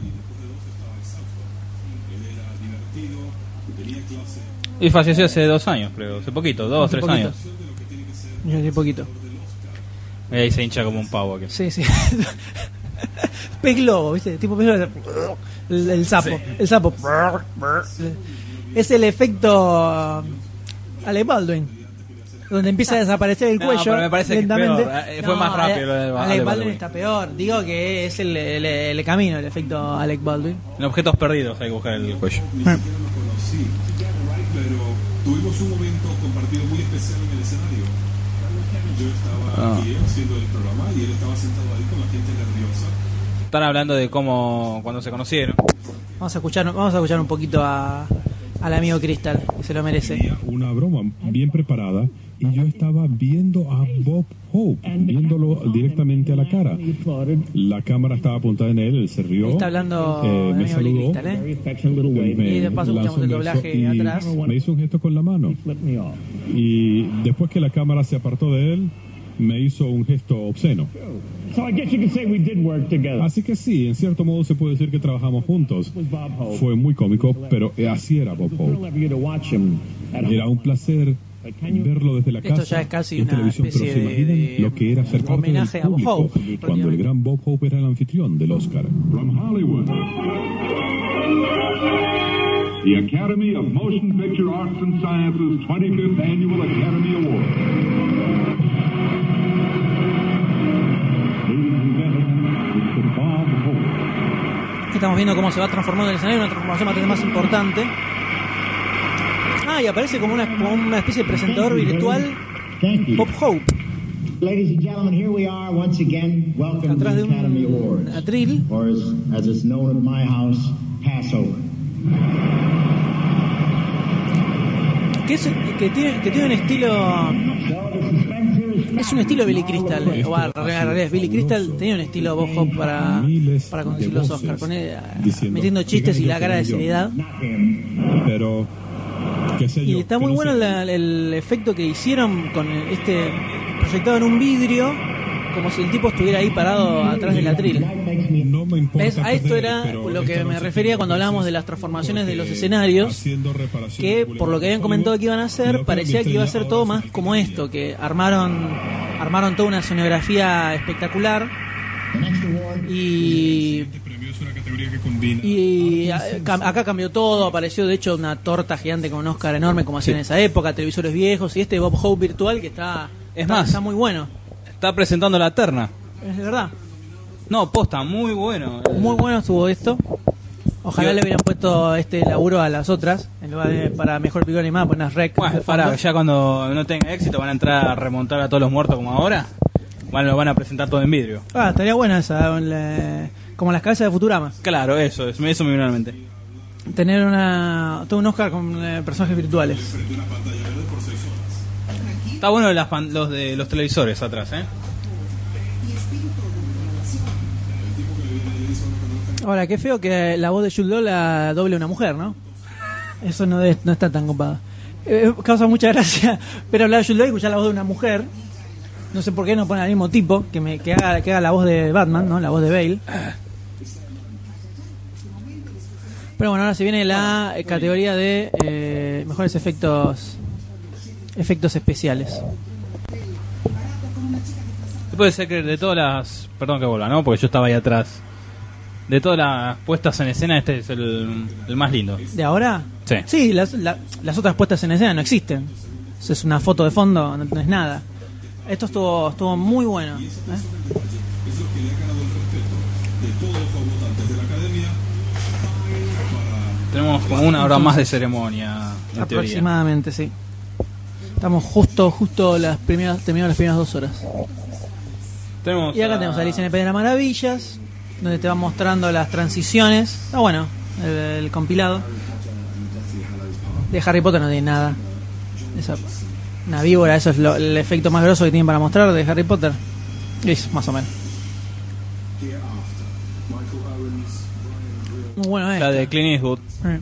Y falleció hace dos años, creo. Hace poquito, dos, Hace tres poquito. años. Mirá, qué poquito. Y ahí se hincha como un pavo. Aquí. Sí, sí. *laughs* Pez globo, ¿viste? Tipo pez globo. El, el sapo. Sí. El sapo. Es el efecto Ale Baldwin. Donde empieza a desaparecer el *laughs* No, cuello pero me parece que lentamente. peor. Eh, fue más rápido lo de Alec Baldwin. Baldwin. está peor. Digo que es el, el- el camino, el efecto Alec Baldwin. En objetos perdidos hay que buscar el cuello. Tuvimos un momento compartido muy especial en el escenario. Yo estaba Ah. aquí haciendo el programa y él estaba sentado ahí con la gente nerviosa. Están hablando de cómo cuando se conocieron. Vamos a escuchar, vamos a escuchar un poquito a, al amigo Crystal, que se lo merece. Tenía una broma bien preparada y yo estaba viendo a Bob Hope, viéndolo directamente a la cara. La cámara estaba apuntada en él, él se rió. Está hablando eh, me saludó. ¿eh? Me Y de paso escuchamos el doblaje atrás. Me hizo un gesto con la mano. Y después que la cámara se apartó de él, me hizo un gesto obsceno. So I guess you could say we did work together. Así que sí, en cierto modo se puede decir que trabajamos juntos. Fue muy cómico, pero así era Bob Hope. Era un placer verlo desde la Esto casa ya es casi una televisión, pero especie se de- lo que era ser parte del homenaje a Bob Hope, cuando el gran Bob Hope era el anfitrión del Oscar. From Hollywood. The Academy of Motion Picture Arts and Sciences 25th Annual Academy Award. Ladies and gentlemen, Mr. Bob Hope. Estamos viendo cómo se va transformando el escenario, una transformación bastante más importante. Ah, y aparece como una, como una especie de presentador virtual Thank you. Bob Hope, Ladies and gentlemen, here we are once again. Welcome to atrás the de Academy un Awards, atril. or as, as it's known at my house, Passover. Que, es, que, tiene, que tiene un estilo. Es un estilo Billy Crystal. eh, O al revés, Billy Crystal tenía un estilo Bob Hope para, para conducir los Oscars, con él, diciendo, metiendo chistes y la cara de "Fíjate, yo seriedad. Pero, Y está que muy no bueno la- el efecto que hicieron con este proyectado en un vidrio, como si el tipo estuviera ahí parado atrás del atril. No me importa ¿Ves? A esto era lo que me refería cuando hablábamos de las transformaciones de los escenarios, que por lo que habían comentado que iban a hacer, parecía que iba a ser todo más como esto, que armaron armaron toda una escenografía espectacular. Y Este es una categoría que combina y cam- acá cambió todo, apareció de hecho una torta gigante con un Oscar enorme como hacían en esa época, televisores viejos y este Bob Hope virtual que está, Es está, más. está muy bueno, Está presentando la terna. es de verdad. No, posta, muy bueno. Muy bueno estuvo esto. Ojalá Yo- le hubieran puesto este laburo a las otras, en lugar de para mejor película animada, poner rec. Bueno, para, ya cuando no tenga éxito van a entrar a remontar a todos los muertos como ahora. Bueno, lo van a presentar todo en vidrio. Ah, estaría buena esa, la- como las cabezas de Futurama. Claro, eso, es- eso me vino a la mente. Tener una, todo un Oscar con eh, personajes virtuales. Está bueno las pan- los de los televisores atrás, ¿eh? Ahora, qué feo que la voz de Jude Law la doble una mujer, ¿no? Eso no, es- no está tan copado. Eh, causa mucha gracia *laughs* pero hablar de Jude Law y escuchar la voz de una mujer. No sé por qué no pone al mismo tipo que, me, que, haga, que haga la voz de Batman, ¿no? La voz de Bale. Pero bueno, ahora se viene la eh, categoría de eh, mejores efectos efectos especiales. Puede ser que de todas las. Perdón que vuelva, ¿no? Porque yo estaba ahí atrás. De todas las puestas en escena, este es el, el más lindo. ¿De ahora? Sí. las, la- las otras puestas en escena no existen. Eso es una foto de fondo, no, es nada. Esto estuvo, estuvo muy bueno. ¿eh? Tenemos como una hora más de ceremonia, en teoría. Aproximadamente, sí. Estamos justo, justo las primeras, terminando las primeras dos horas. Tenemos Y acá a- tenemos Alicia en el País de las Maravillas, donde te va mostrando las transiciones. Ah, bueno, el, el compilado. De Harry Potter no tiene nada. Esa, una víbora, eso es lo- el efecto más grosso que tienen para mostrar de Harry Potter. Es más o menos. Muy bueno La de Clint Eastwood Eh.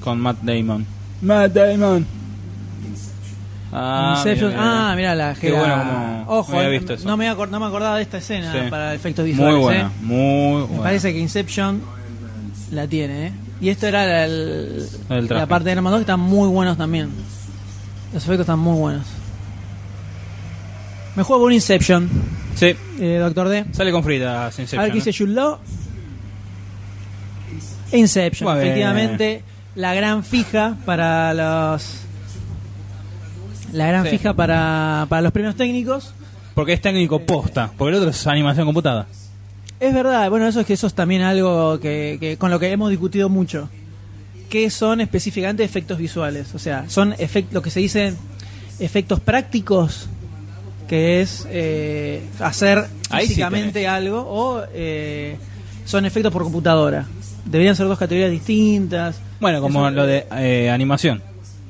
con Matt Damon. Matt Damon. Ah, Inception. mira, mira. Ah, mira la Qué bueno como Ojo, eh, visto eso. no me, no me acordaba de esta escena Sí. para efectos visuales. Muy buena, eh. muy Me buena. parece que Inception la tiene, ¿eh? Y esto era la, el- la parte de Iron Man 2 que están muy buenos también. Los efectos están muy buenos. Me juego un Inception, Sí, eh, Doctor D. sale con fritas Inception. A ver qué. Inception, Bueno. efectivamente, la gran fija para los. La gran Sí. fija para, para los premios técnicos. Porque es técnico posta, porque el otro es animación computada. Es verdad, bueno, eso es que eso es también algo que, que con lo que hemos discutido mucho. ¿Qué son específicamente efectos visuales? O sea, son efect- lo que se dice efectos prácticos, que es eh, hacer Ahí sí físicamente algo, o eh, son efectos por computadora. Deberían ser dos categorías distintas. Bueno, como Eso- lo de eh, animación.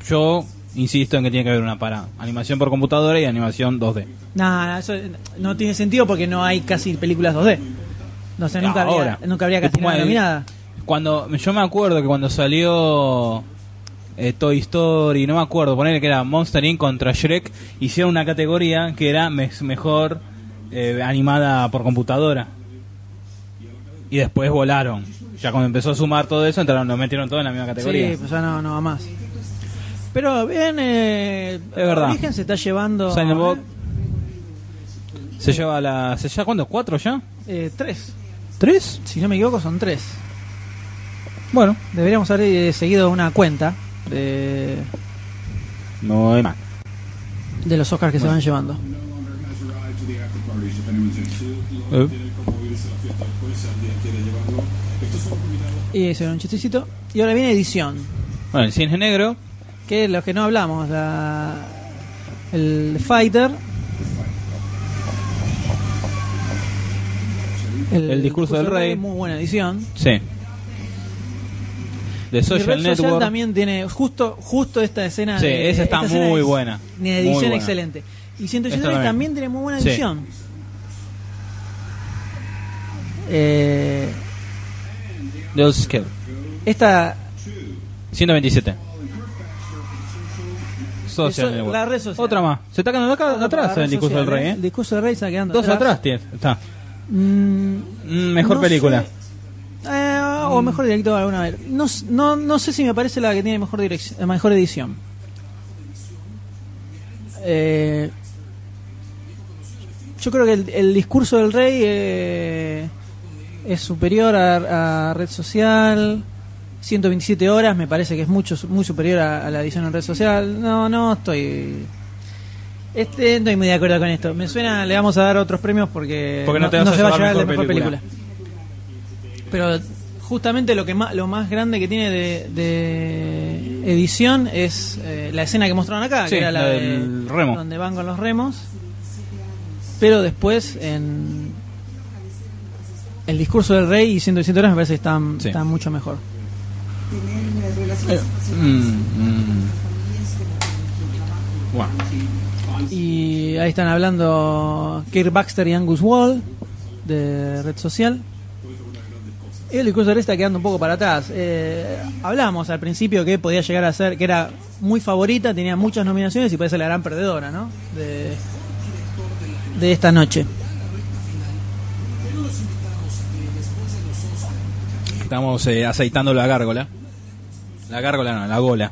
Yo insisto en que tiene que haber una para animación por computadora y animación 2D. Nah, eso no tiene sentido porque no hay casi películas 2D. No sé, nunca, Ahora. habría, nunca habría casi nada nominada. Cuando yo me acuerdo que cuando salió eh, Toy Story, no me acuerdo, poner que era Monster Inc contra Shrek, hicieron una categoría que era me- mejor eh, animada por computadora. Y después volaron. Ya cuando empezó a sumar todo eso, entraron, nos metieron todo en la misma categoría. Sí, pues ya no, no va más. Pero bien, eh, Es verdad. Origen se está llevando. Silent eh, Se lleva la. ¿Se lleva cuánto? ¿Cuatro ya? eh, tres. ¿Tres? Si no me equivoco, son tres. Bueno, Deberíamos haber eh, seguido una cuenta de, no hay más. de los Oscars que se van llevando. Eh. Y ese era un chistecito. Y ahora viene edición. Bueno, el cine negro. Que es lo que no hablamos. La, el Fighter. El discurso del rey. Muy buena edición. Sí. De Y Social Social Network. también tiene justo justo esta escena. Sí, de- esa está muy buena. Una edición buena. excelente. Y 183 Esta también. también tiene muy buena Sí. edición. Eh, De Skill. esta 127. Social Eso- Network. la red social. Otra más. Se está quedando acá, atrás el discurso del rey, ¿eh? El discurso del rey está quedando Dos atrás tiene. Está. Mm, Mm, mejor no película. sé. Eh, o mejor director alguna vez. No, s- no, no sé si me parece la que tiene mejor dirección, mejor edición. Eh, yo creo que el, el discurso del rey eh, es superior a, a red social. 127 horas me parece que es mucho muy superior a, a la edición en red social. No, no estoy. Este, no estoy muy de acuerdo con esto. Me suena, le vamos a dar otros premios porque, Porque no te vas a se va a llevar mejor mejor película. película. Pero justamente lo que más, lo más grande que tiene de, de edición es eh, la escena que mostraron acá, Sí, que era la la de- del remo. donde van con los remos. Pero después en el discurso del rey y 117 horas me parece que están, Sí. están mucho mejor. Mm, mm. Bueno. Y ahí están hablando Kirk Baxter y Angus Wall de Red Social. El discurso de Rey está quedando un poco para atrás. Eh, hablamos al principio que podía llegar a ser, que era muy favorita, tenía muchas nominaciones y puede ser la gran perdedora, ¿no? De, de esta noche. Estamos eh, aceitando la gárgola. La gárgola no, la gola.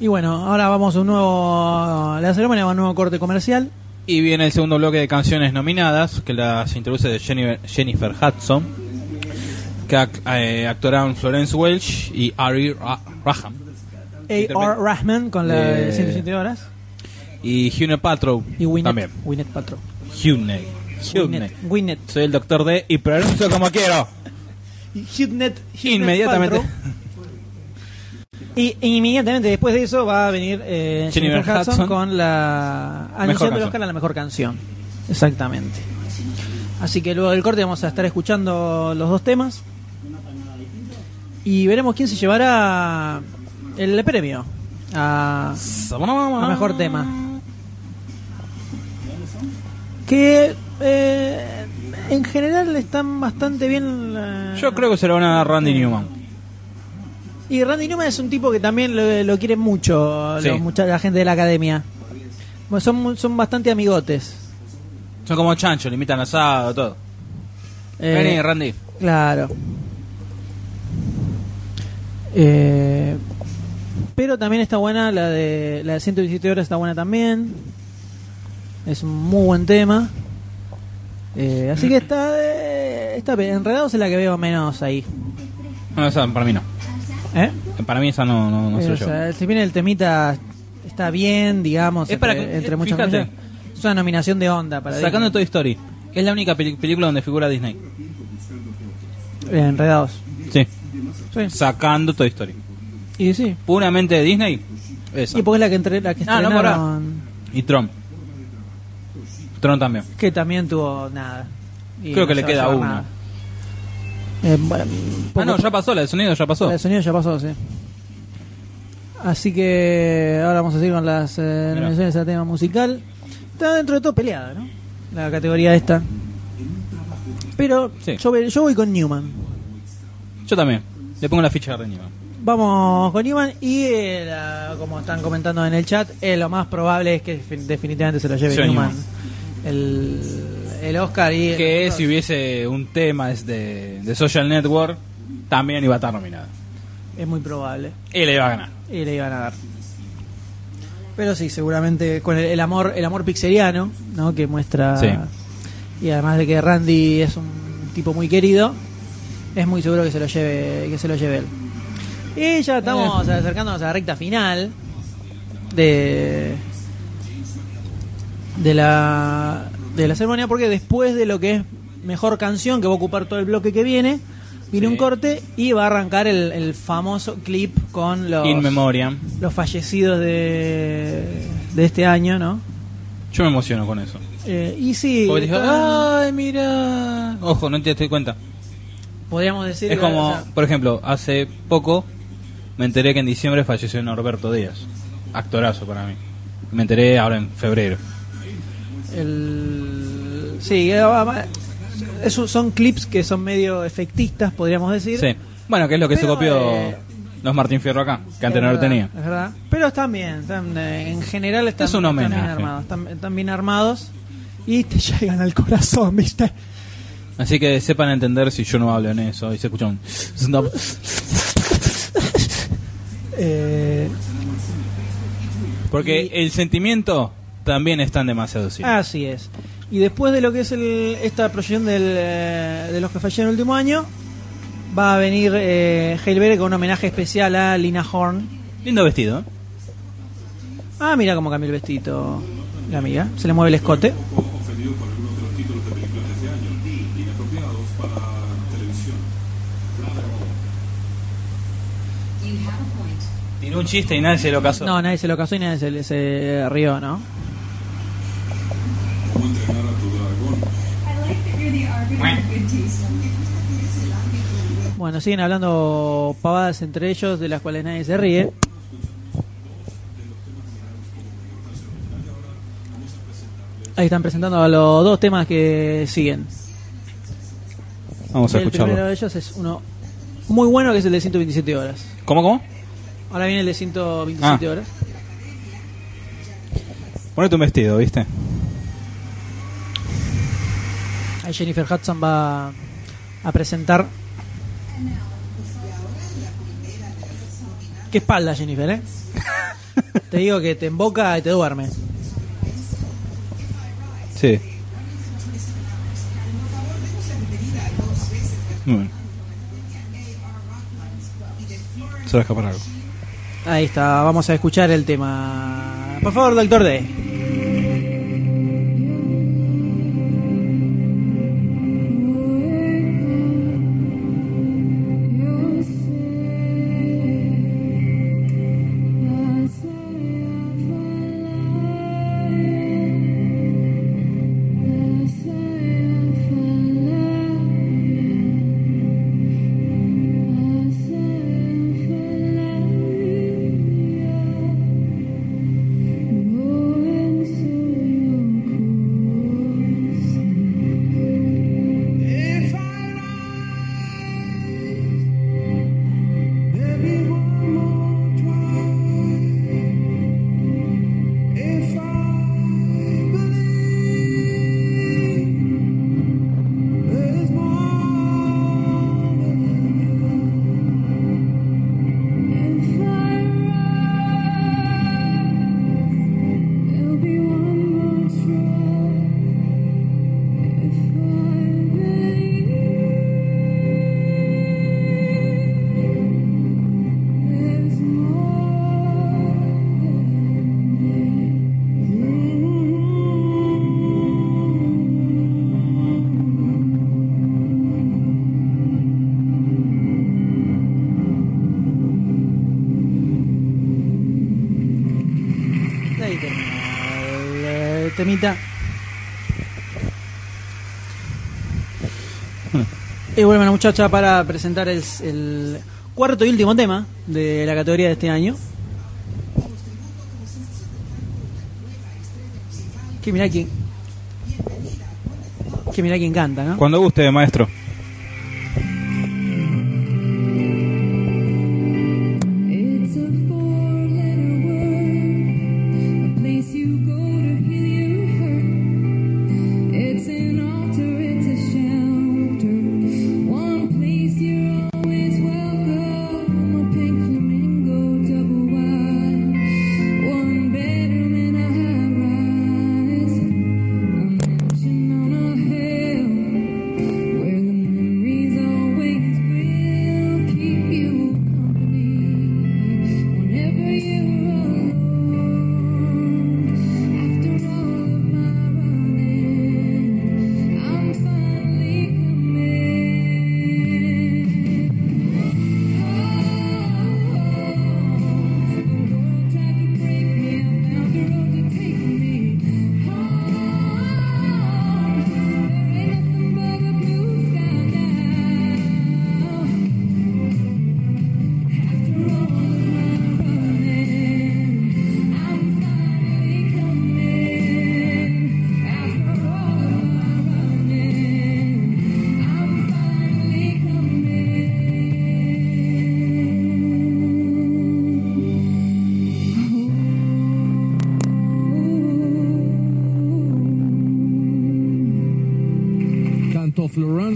Y bueno, ahora vamos a un nuevo. La ceremonia va a un nuevo corte comercial. Y viene el segundo bloque de canciones nominadas, que las introduce de Jennifer, Jennifer Hudson, que ac- eh, actuarán Florence Welch y Ari Ra- Raham. A.R. Rahman con la de Eh, 180 horas. Y Hune Paltrow Y Winnet, también. Winnet Paltrow. Hune. Winnet. Winnet. Soy el doctor D y pronuncio como quiero. Hugnet Inmediatamente. Y inmediatamente después de eso va a venir eh, Jennifer Jennifer Hudson, Hudson. con la anunciando el. Oscar a la mejor canción. Exactamente. Así que luego del corte vamos a estar escuchando los dos temas y veremos quién se llevará el premio a, a mejor tema. Que eh, en general están bastante bien. eh, Yo creo que se lo van a dar Randy Newman. y Randy Newman es un tipo que también lo, lo quiere mucho Sí. los mucha- la gente de la academia. Bueno, son, son bastante amigotes. Son como chancho, le imitan asado, todo. Eh, Vení, Randy. Claro. Eh, pero también está buena la de la de 117 horas está buena también. Es un muy buen tema. Eh, así que está eh, está bien. enredados es la que veo menos ahí. No, esa para mí no. ¿Eh? Para mí esa no, no, no se Eh, lo o lleva. sea, si bien el temita está bien, digamos, Es para entre, que- entre eh, muchas fíjate. es una nominación de onda para Sacando Disney. Toy Story, que es la única película donde figura Disney. Eh, enredados. Sí. Sí. Sacando Toy Story. Y sí. Puramente de Disney, esa. Y porque es la que, entre, la que Ah, no, Y Tron. Tron también. que también tuvo nada. Y Creo que le queda una. Eh, bueno, Ah, no, ya pasó, la de sonido ya pasó. El sonido ya pasó, sí. Así que ahora vamos a seguir con las eh, nominaciones a tema musical. Está dentro de todo peleada, ¿no? La categoría esta. Pero Sí. yo, voy- yo voy con Newman. Yo también. Le pongo la ficha de Newman. Vamos con Newman y eh, la- como están comentando en el chat, eh, lo más probable es que fin- definitivamente se lo lleve Sí, Newman. Newman. El, el Oscar y Que si hubiese un tema es de, de Social Network, también iba a estar nominada. es muy probable. Y le iba a ganar. y le iban a dar. Pero sí, seguramente con el, el amor el amor pixeliano, ¿no? Que muestra Sí. y además de que Randy es un tipo muy querido, es muy seguro que se lo lleve que se lo lleve él. Y ya estamos Eh. acercándonos a la recta final de de la de la ceremonia porque después de lo que es mejor canción que va a ocupar todo el bloque que viene viene Sí. un corte y va a arrancar el, el famoso clip con los In Memoriam. los fallecidos de, de este año, ¿no? Yo me emociono con eso. Eh, y sí, Porque dijo, está- ay, mira. Ojo, no te das cuenta. podríamos decir Es como, o sea, por ejemplo, hace poco me enteré que en diciembre falleció Norberto Díaz. Actorazo para mí. Me enteré ahora en febrero. El, sí, eh, va- eso son clips que son medio efectistas, podríamos decir. Sí. Bueno, que es lo que se copió eh, los Martín Fierro acá, que antes Es no lo tenía. Es verdad. Pero están bien, están, eh, en general están, Es un están bien armados. Están, están bien armados y te *laughs* llegan al corazón, ¿viste? Así que sepan entender si yo no hablo en eso y se escucha un. *laughs* Eh, Porque Y- el sentimiento también está en demasiado cine. Así es. Y después de lo que es el, esta proyección del, eh, de los que fallecieron el último año, va a venir eh, Hail Berry con un homenaje especial a Lina Horn. Lindo vestido, ¿eh? Ah, mira cómo cambió el vestido la amiga. Se le mueve el escote. Tiró un chiste y nadie se lo casó. No, nadie se lo casó y nadie se, le- se rió, ¿no? Bueno, siguen hablando pavadas entre ellos de las cuales nadie se ríe. Ahí están presentando a los dos temas que siguen. Vamos a el escucharlo. primero de ellos es uno muy bueno que es el de 127 horas. ¿Cómo, cómo? Ahora viene el de 127 Ah. horas. Ponete un vestido, ¿viste? Ahí Jennifer Hudson va a presentar. Qué espalda, Jennifer, ¿eh? *laughs* te digo que te emboca y te duerme. Sí. Muy. Se va a escapar algo. Ahí está, vamos a escuchar el tema. Por favor, doctor D. muchacha para presentar el, cuarto y último tema de la categoría de este año. Que mirá quién. Que mirá quién canta, ¿no? Cuando guste, maestro.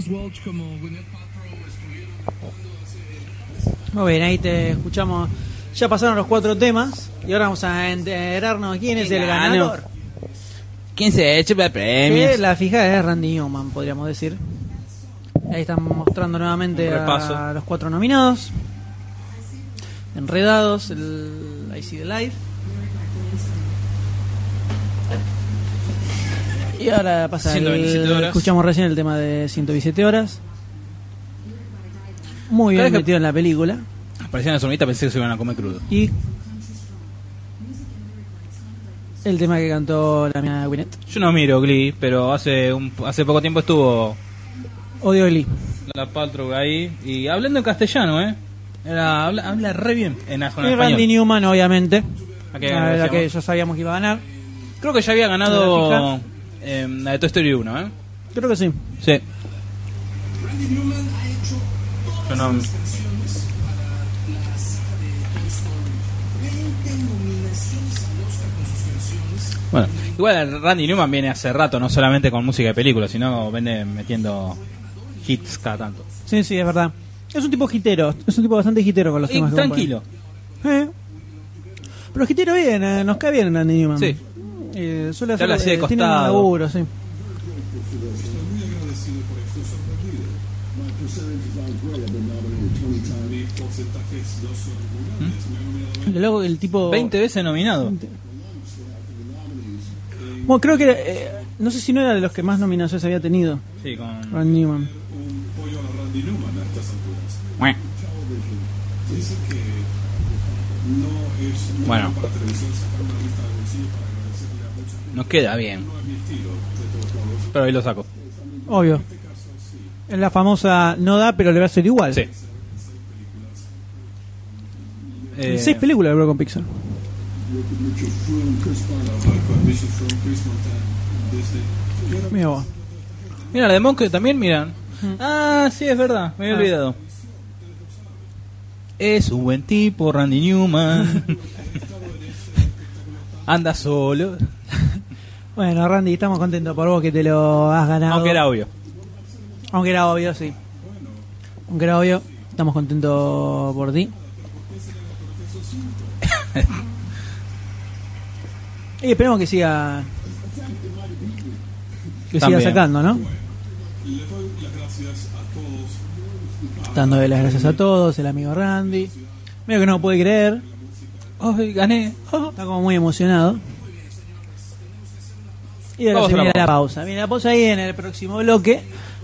Florence Welch como Gwyneth Paltrow estuvieron actuando hace Muy bien, ahí te escuchamos. Ya pasaron los cuatro temas y ahora vamos a enterarnos quién es el ganador. ¿Quién se ha hecho para Que la fija es Randy Newman, podríamos decir. Ahí están mostrando nuevamente a los cuatro nominados. Enredados, el I See the Life. Y ahora pasa el- 127 horas. escuchamos recién el tema de 127 horas. Muy bien metido en la película. Aparecía en la pensé que se iban a comer crudo. Y el tema que cantó la mía Gwyneth. Yo no miro Glee, pero hace un, hace poco tiempo estuvo Odio Glee. la Paltrow ahí y hablando en castellano, ¿eh? Era, habla, habla re bien en, en Y. Randy Newman, obviamente. ¿A qué La que ya sabíamos que iba a ganar. Creo que ya había ¿La ganado eh, la de Toy Story 1, ¿eh? Creo que sí. Sí. Randy Newman ha hecho Yo no- las canciones para la saga de Toy Story. 20 nominaciones al Oscar con sus canciones. Bueno, igual Randy Newman viene hace rato, no solamente con música de películas, sino viene metiendo hits cada tanto. Sí, sí, es verdad. Es un tipo hitero, es un tipo bastante hitero con los Y temas que tranquilo. compone. Eh. Pero hitero bien, eh, nos cae bien Randy Newman. Sí. Eh, suele hacer, hacía de eh, tiene un costado. laburo, sí. Loco que el tipo... 20 veces nominado. Bueno, creo que... eh, no sé si no era de los que más nominaciones había tenido. Sí, con. Randy Newman. Bueno. Nos queda bien. Pero ahí lo saco. Obvio. Es la famosa no da, pero le va a ser igual. Sí. Eh, Seis películas de con Pixar. Mira vos. Mira, la de Monk también miran. Ah, sí, es verdad, me había Ah. olvidado. Es un buen tipo, Randy Newman. *laughs* Anda solo. Bueno, Randy, estamos contentos por vos que te lo has ganado. Aunque era obvio. Aunque era obvio, sí. Aunque era obvio, estamos contentos por ti. *coughs* y esperemos que siga. Que También. siga sacando, ¿no? Dándole las gracias a todos, el amigo Randy. Mira que no lo puede creer. Ay, gané. Ah. Está como muy emocionado. Y ahora Vamos se la viene la pausa. Viene la pausa y en el próximo bloque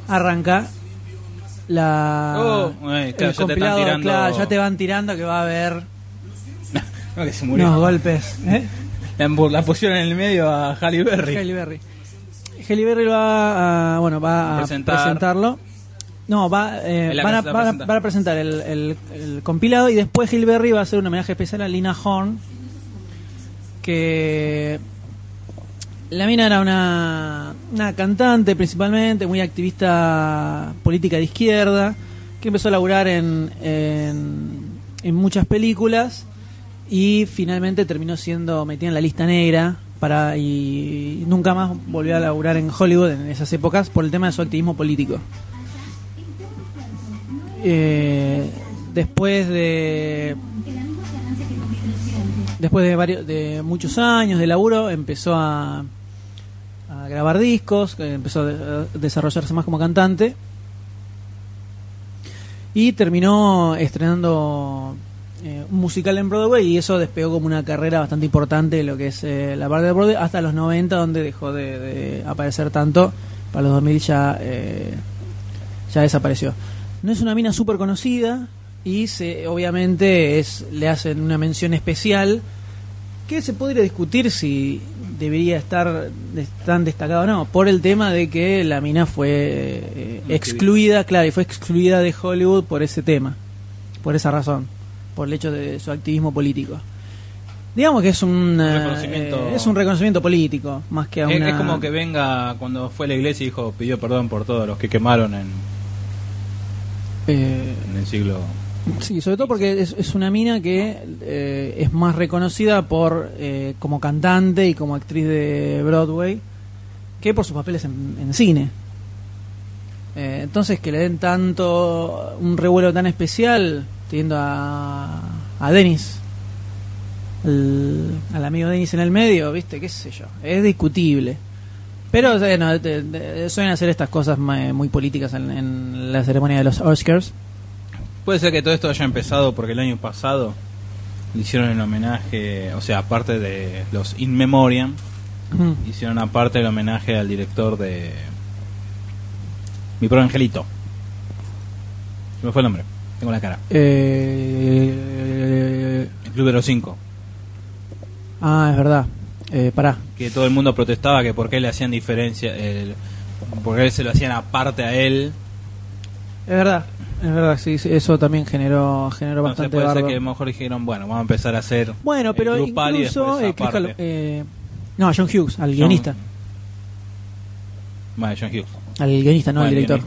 arranca la Oh, claro, el ya te están compilado, tirando- claro, ya te van tirando que va a haber *laughs* No, que se murió. unos golpes. ¿eh? La, la pusieron en el medio a Halle Berry. Halle Berry. Halle Berry va a, bueno, va a Presentar. presentarlo. No, va, eh, van, a, van a- presenta. van a presentar el, el- el compilado y después Halle Berry va a hacer un homenaje especial a Lina Horn. Que la mina era una, cantante principalmente, muy activista política de izquierda, que empezó a laburar en muchas películas y finalmente terminó siendo metida en la lista negra para y nunca más volvió a laburar en Hollywood en esas épocas por el tema de su activismo político. Eh, después de después de varios de muchos años de laburo empezó a, grabar discos, que empezó a de- a desarrollarse más como cantante. Y terminó estrenando eh, un musical en Broadway y eso despegó como una carrera bastante importante de lo que es eh, la parte de Broadway hasta los 90 donde dejó de, de aparecer tanto. Para los 2000 ya eh, ya desapareció. No es una mina súper conocida y se obviamente es le hacen una mención especial que se podría discutir si debería estar tan destacado o no, por el tema de que la mina fue eh, excluida, claro, y fue excluida de Hollywood por ese tema, por esa razón, por el hecho de su activismo político. Digamos que es un, eh, Reconocimiento. eh, es un reconocimiento político, más que a es como que venga cuando fue a la iglesia y dijo, pidió perdón por todos los que quemaron en, eh, en el siglo. Sí, sobre todo porque es, una mina que eh, es más reconocida por eh, como cantante y como actriz de Broadway que por sus papeles en, cine. Eh, entonces que le den tanto un revuelo tan especial teniendo a, a Dennis, al, al amigo Dennis en el medio, viste, qué sé yo, es discutible. Pero bueno, suelen hacer estas cosas ma- muy políticas en la ceremonia de los Oscars. Puede ser que todo esto haya empezado porque el año pasado le hicieron el homenaje, o sea, aparte de los In Memoriam, hicieron aparte el homenaje al director de Mi Pro Angelito. Se me fue el nombre, tengo la cara. Eh, El Club de los Cinco. ah, es verdad. Eh, pará. Que todo el mundo protestaba que por qué le hacían diferencia, el, por qué se lo hacían aparte a él. Es verdad. Es verdad, sí, sí, eso también generó, generó bastante puede ser que a lo mejor dijeron, bueno, vamos a empezar a hacer Bueno, el pero grupal y incluso... después eh, eh, no, a John Hughes, al John- guionista. Bueno, John Hughes. Al guionista, no al director.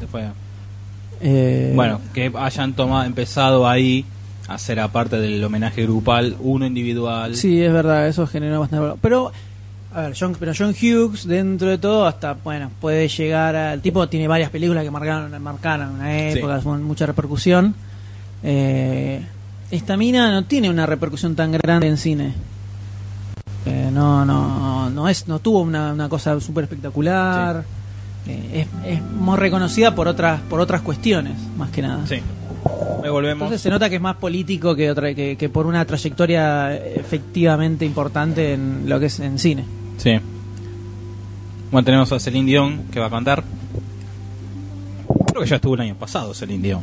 Eh, Bueno, que hayan tomado, empezado ahí a hacer aparte del homenaje grupal, uno individual. Sí, es verdad, eso generó bastante. Pero, a ver, John, pero John Hughes, dentro de todo, hasta, bueno, puede llegar al tipo, tiene varias películas que marcaron, marcaron una época, Sí. mucha repercusión. Eh, esta mina no tiene una repercusión tan grande en cine. Eh, no, no, no es, no tuvo una, una cosa súper espectacular. Eh, es, es más reconocida por otras, por otras cuestiones, más que nada. Sí. Me volvemos. Entonces se nota que es más político que, otra, que, que por una trayectoria efectivamente importante en lo que es en cine. Sí. Bueno, tenemos a Celine Dion que va a cantar. Creo que ya estuvo el año pasado Celine Dion.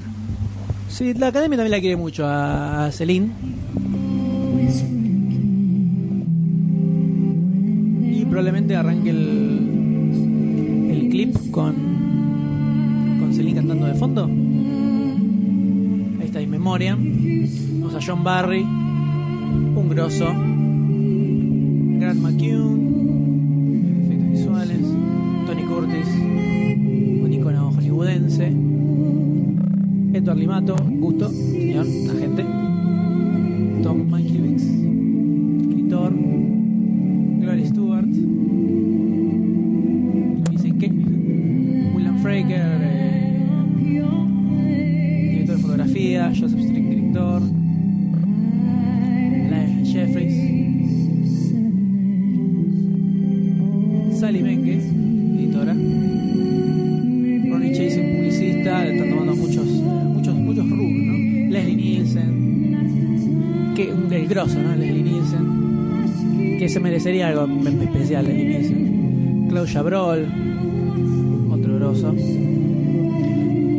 Sí, la academia también la quiere mucho a, Celine. Y probablemente arranque el, el clip con, con Celine cantando de fondo. Ahí está, In Memoria. Vamos a John Barry, un grosso. Grant McCune, Edward Limato, gusto, señor, agente. Tom Mankiewicz, Nielsen, que se merecería algo especial, Leslie Nielsen. Claude Chabrol, otro grosso.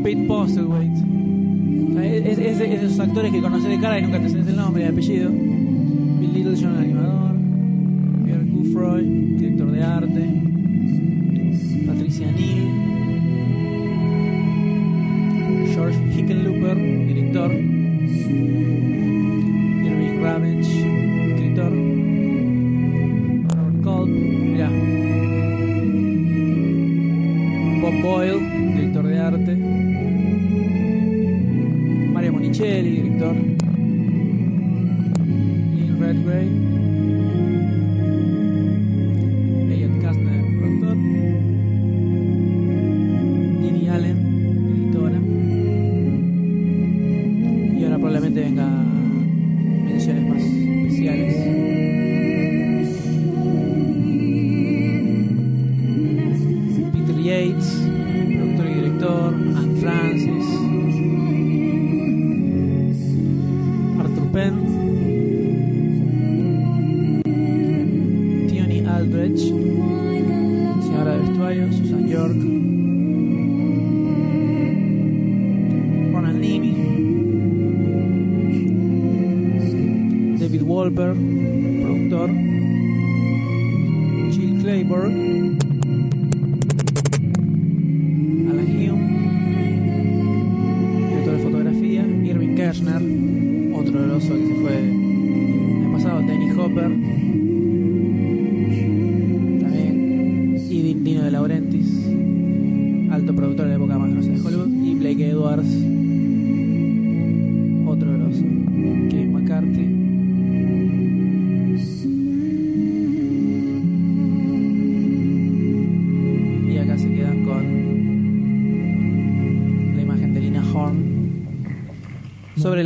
Pete sea, es, es- es de esos actores que conoces de cara y nunca te sabes el nombre y el apellido. Bill Littlejohn, animador. Pierre Gouffroy, director de arte. Patricia Neal. George Hickenlooper, director. Irving Ravage, Bridge.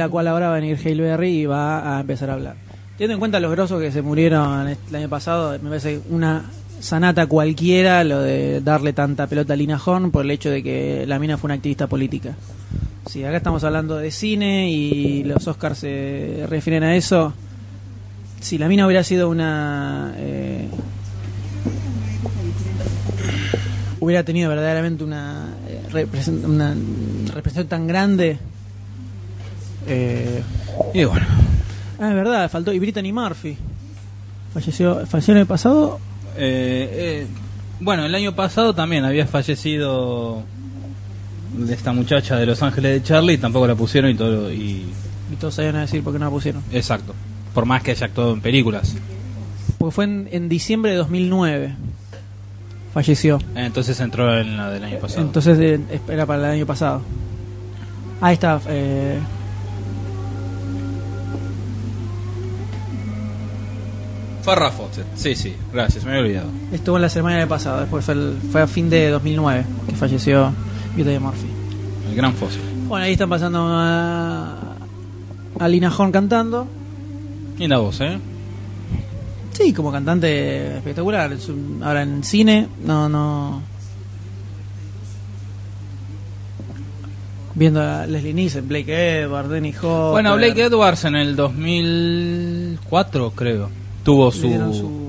La cual ahora va a venir Hale Berry y va a empezar a hablar. Teniendo en cuenta los grosos que se murieron el año pasado, me parece una sanata cualquiera lo de darle tanta pelota a Lina Horn por el hecho de que la mina fue una activista política. Si acá estamos hablando de cine y los Oscars se refieren a eso, si la mina hubiera sido una... eh, hubiera tenido verdaderamente una, eh, represent- una representación tan grande... eh, Y bueno, ah, es verdad, faltó... Y Brittany Murphy. Falleció, falleció el año pasado. eh, eh, bueno, el año pasado también había fallecido esta muchacha de Los Ángeles de Charlie y tampoco la pusieron y todo y Y todos sabían a decir por qué no la pusieron. exacto. Por más que haya actuado en películas. Porque fue en, en diciembre de 2009. Falleció. Entonces entró en la del año pasado. Entonces eh, era para el año pasado. Ahí está. eh, Farrah Fawcett. Sí, sí, gracias, me había olvidado. estuvo en la semana del pasado. Después fue, el- fue a fin de 2009 que falleció de Murphy. El gran Fawcett. Bueno, ahí están pasando a, a Lina Horn cantando. Linda voz, ¿eh? Sí, como cantante espectacular. Ahora en cine, no, no. Viendo a Leslie Nielsen, Blake Edwards, Denny Hopper. Bueno, Blake Edwards en el 2004, creo, tuvo su... su-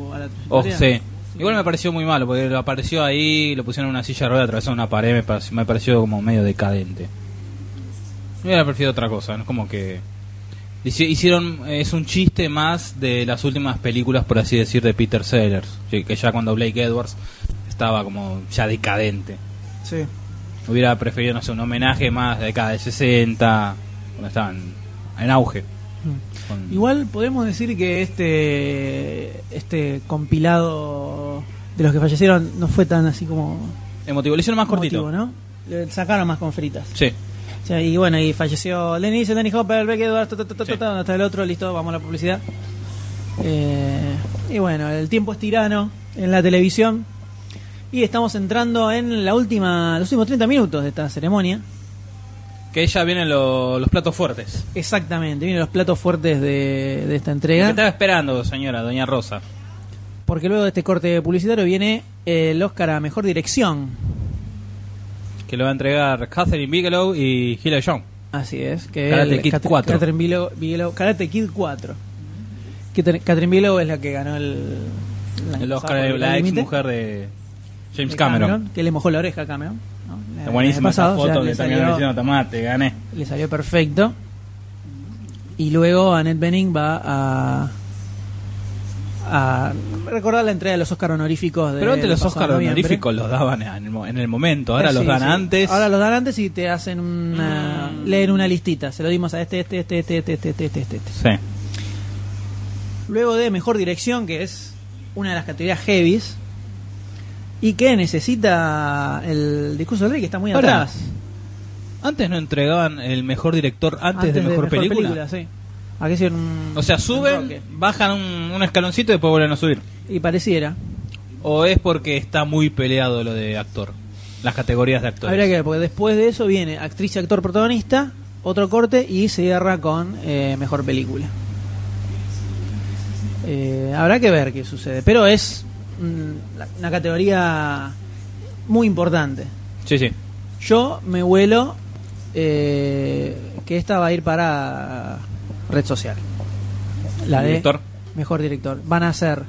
Oh, sí. Igual me pareció muy malo, porque lo apareció ahí, lo pusieron en una silla de ruedas, atravesó una pared, me pareció, me pareció como medio decadente. Yo hubiera preferido otra cosa, ¿no? como que... hici- Hicieron, es un chiste más de las últimas películas, por así decir, de Peter Sellers, que ya cuando Blake Edwards estaba como ya decadente. Sí. Hubiera preferido, no sé, un homenaje más de década de 60, cuando estaban en auge. Con- Igual podemos decir que este este compilado de los que fallecieron no fue tan así como Emotivo, lo hicieron más cortito. emotivo, ¿no? Le sacaron más con fritas. Sí. O sea, y bueno, y falleció Lenny Danny Hopper, Beck Edwards, ta, ta, Sí. ¿dónde está el otro? Listo, vamos a la publicidad. Eh, y bueno, el tiempo es tirano en la televisión. Y estamos entrando en la última, los últimos 30 minutos de esta ceremonia. Que ya vienen lo- los platos fuertes. Exactamente, vienen los platos fuertes de, de esta ¿Qué entrega. estaba esperando, señora, doña Rosa? Porque luego de este corte publicitario viene el Oscar a Mejor Dirección. Que lo va a entregar Catherine Bigelow y Hilary Young. Así es. Que Karate el- Kid Cat- 4. Catherine Bigelow, Bigelow- Karate Kid 4. Catherine Catherine Bigelow es la que ganó el... año El pasado Oscar por de la ex Límite, mujer de James de Cameron. Que le mojó la oreja a Cameron. Está buenísima esa foto que también le tomate, gané. Le salió perfecto. Y luego Annette Benning va a a recordar la entrega de los Oscar honoríficos. De Pero antes los Oscar honoríficos los daban en el, momento, ahora eh, los dan antes. Ahora los dan antes y te hacen una, leen una listita. Se lo dimos a este, este, este, este, este, este, este, este. este. Sí. Luego de mejor dirección, que es una de las categorías heavies, y que necesita el discurso del rey, que está muy atrás. Antes no entregaban el mejor director antes, de mejor, película. sí. Aquí hicieron un- O sea, un suben, bajan un, un escaloncito y después vuelven a subir. Y pareciera. ¿O es porque está muy peleado lo de actor? Las categorías de actores. Habría que ver, porque después de eso viene actriz y actor protagonista, otro corte y cierra con eh, mejor película. Eh, habrá que ver qué sucede, pero es una categoría muy importante. Sí, sí. Yo me vuelo eh, que esta va a ir para red social. La de Director. mejor director. Van a ser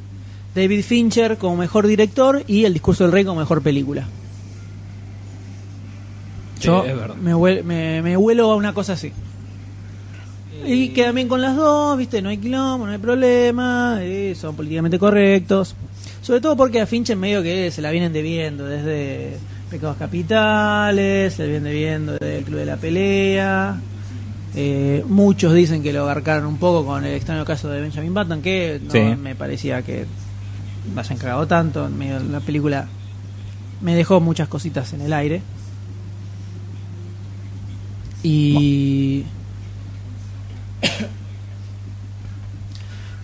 David Fincher como mejor director y El discurso del rey como mejor película. Sí, Yo me, vuel- me, me vuelo a una cosa así. Y quedan bien con las dos, ¿viste? No hay quilombo, no hay problema, eh, son políticamente correctos. Sobre todo porque a Fincher medio que se la vienen debiendo desde Pecados Capitales, se la vienen debiendo desde el Club de la Pelea. Eh, muchos dicen que lo agarcaron un poco con el extraño caso de Benjamin Button, que no Sí. me parecía que me hayan cagado tanto. En medio de la película me dejó muchas cositas en el aire. Y. *coughs* *coughs*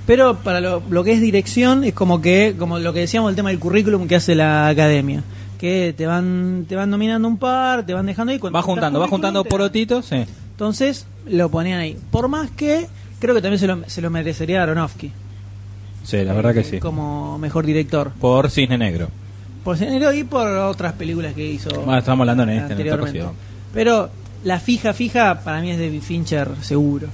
Pero para lo, lo que es dirección es como que, como lo que decíamos el tema del currículum que hace la academia, que te van, te van nominando un par, te van dejando ahí. Va juntando, va juntando porotitos, sí. Entonces lo ponían ahí. Por más que creo que también se lo, se lo merecería Aronofsky Sí, la verdad que sí. como mejor director. Por Cisne Negro. Por Cenero y por otras películas que hizo Bueno, estamos hablando en este, anteriormente. Pero la fija, fija, para mí es David Fincher, seguro.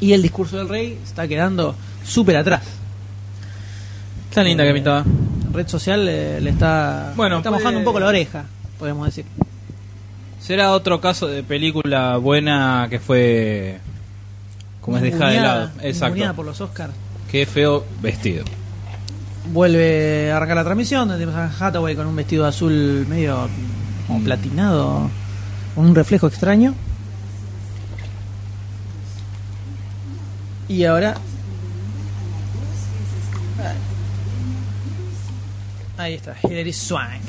Y el discurso del rey está quedando súper atrás. Está linda que pintaba. Red social le, le está, Bueno, le está puede- mojando un poco la oreja, podemos decir. Será otro caso de película buena que fue. Como es dejada de lado. Exacto. por los Oscars. Qué feo vestido. Vuelve a arrancar la transmisión, tenemos a Hathaway con un vestido azul medio como platinado, con un reflejo extraño. Y ahora. Ahí está, Hilary Swank.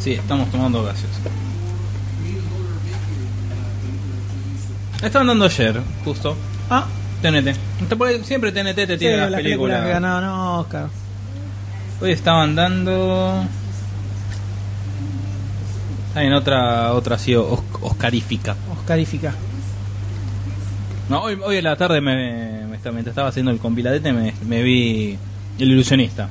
Sí, estamos tomando gases. Estaban dando ayer, justo. Ah, TNT. Siempre TNT te sí, tiene las las películas. que ganaron Oscar. Hoy estaban dando. Está en otra, otra así os- oscarífica. Oscarífica. No, hoy, hoy en la tarde me, me mientras estaba haciendo el compiladete me, me vi El ilusionista.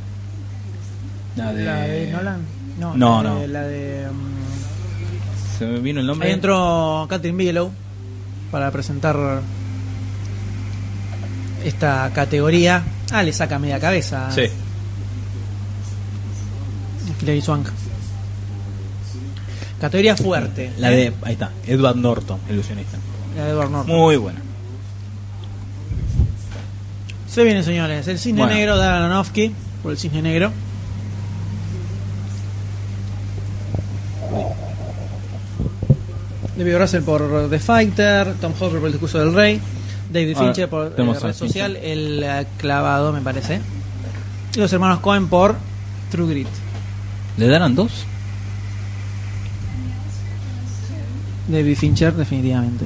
La de, ¿La de Nolan? No, No, la no. de, la de mm, Se me vino el nombre. Ahí entró Catherine Bigelow para presentar esta categoría. Ah, le saca media cabeza. Sí. Hilary Swank. Categoría fuerte. La ¿eh? de. Ahí está. Edward Norton, ilusionista. La de Edward Norton. Muy buena. Se viene, señores. El cisne Bueno. negro de Aronofsky. Por el cisne negro. David Russell por The Fighter. Tom Hopper por el discurso del rey. David Ahora, Fincher por eh, Red Social. El eh, clavado, me parece. Y los hermanos Cohen por True Grit. ¿Le darán dos? David Fincher, definitivamente.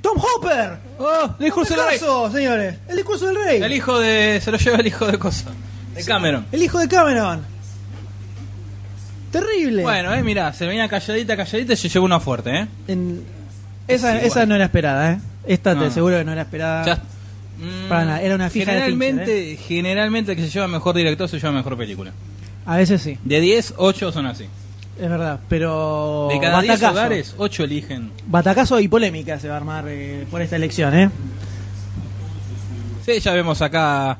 ¡Tom Hopper! ¡Oh! El discurso del rey. ¡Caso, señores! ¡El discurso del rey! El hijo de. Se lo lleva el hijo de cosa. De Cameron. El hijo de Cameron. Terrible. Bueno, eh, mirá, se venía calladita, calladita y se llevó una fuerte, eh. En- esa, Sí, esa no era esperada, ¿eh? Esta No, te no. aseguro que no era esperada. Ya- Mm, Para nada, era una fija de Generalmente, generalmente el que se lleva mejor director se lleva mejor película. A veces sí, De 10, 8 son así. Es verdad. Pero. De cada 10 batacazo. hogares, 8 eligen. Batacazo y polémica se va a armar eh, por esta elección, ¿eh? Sí, ya vemos acá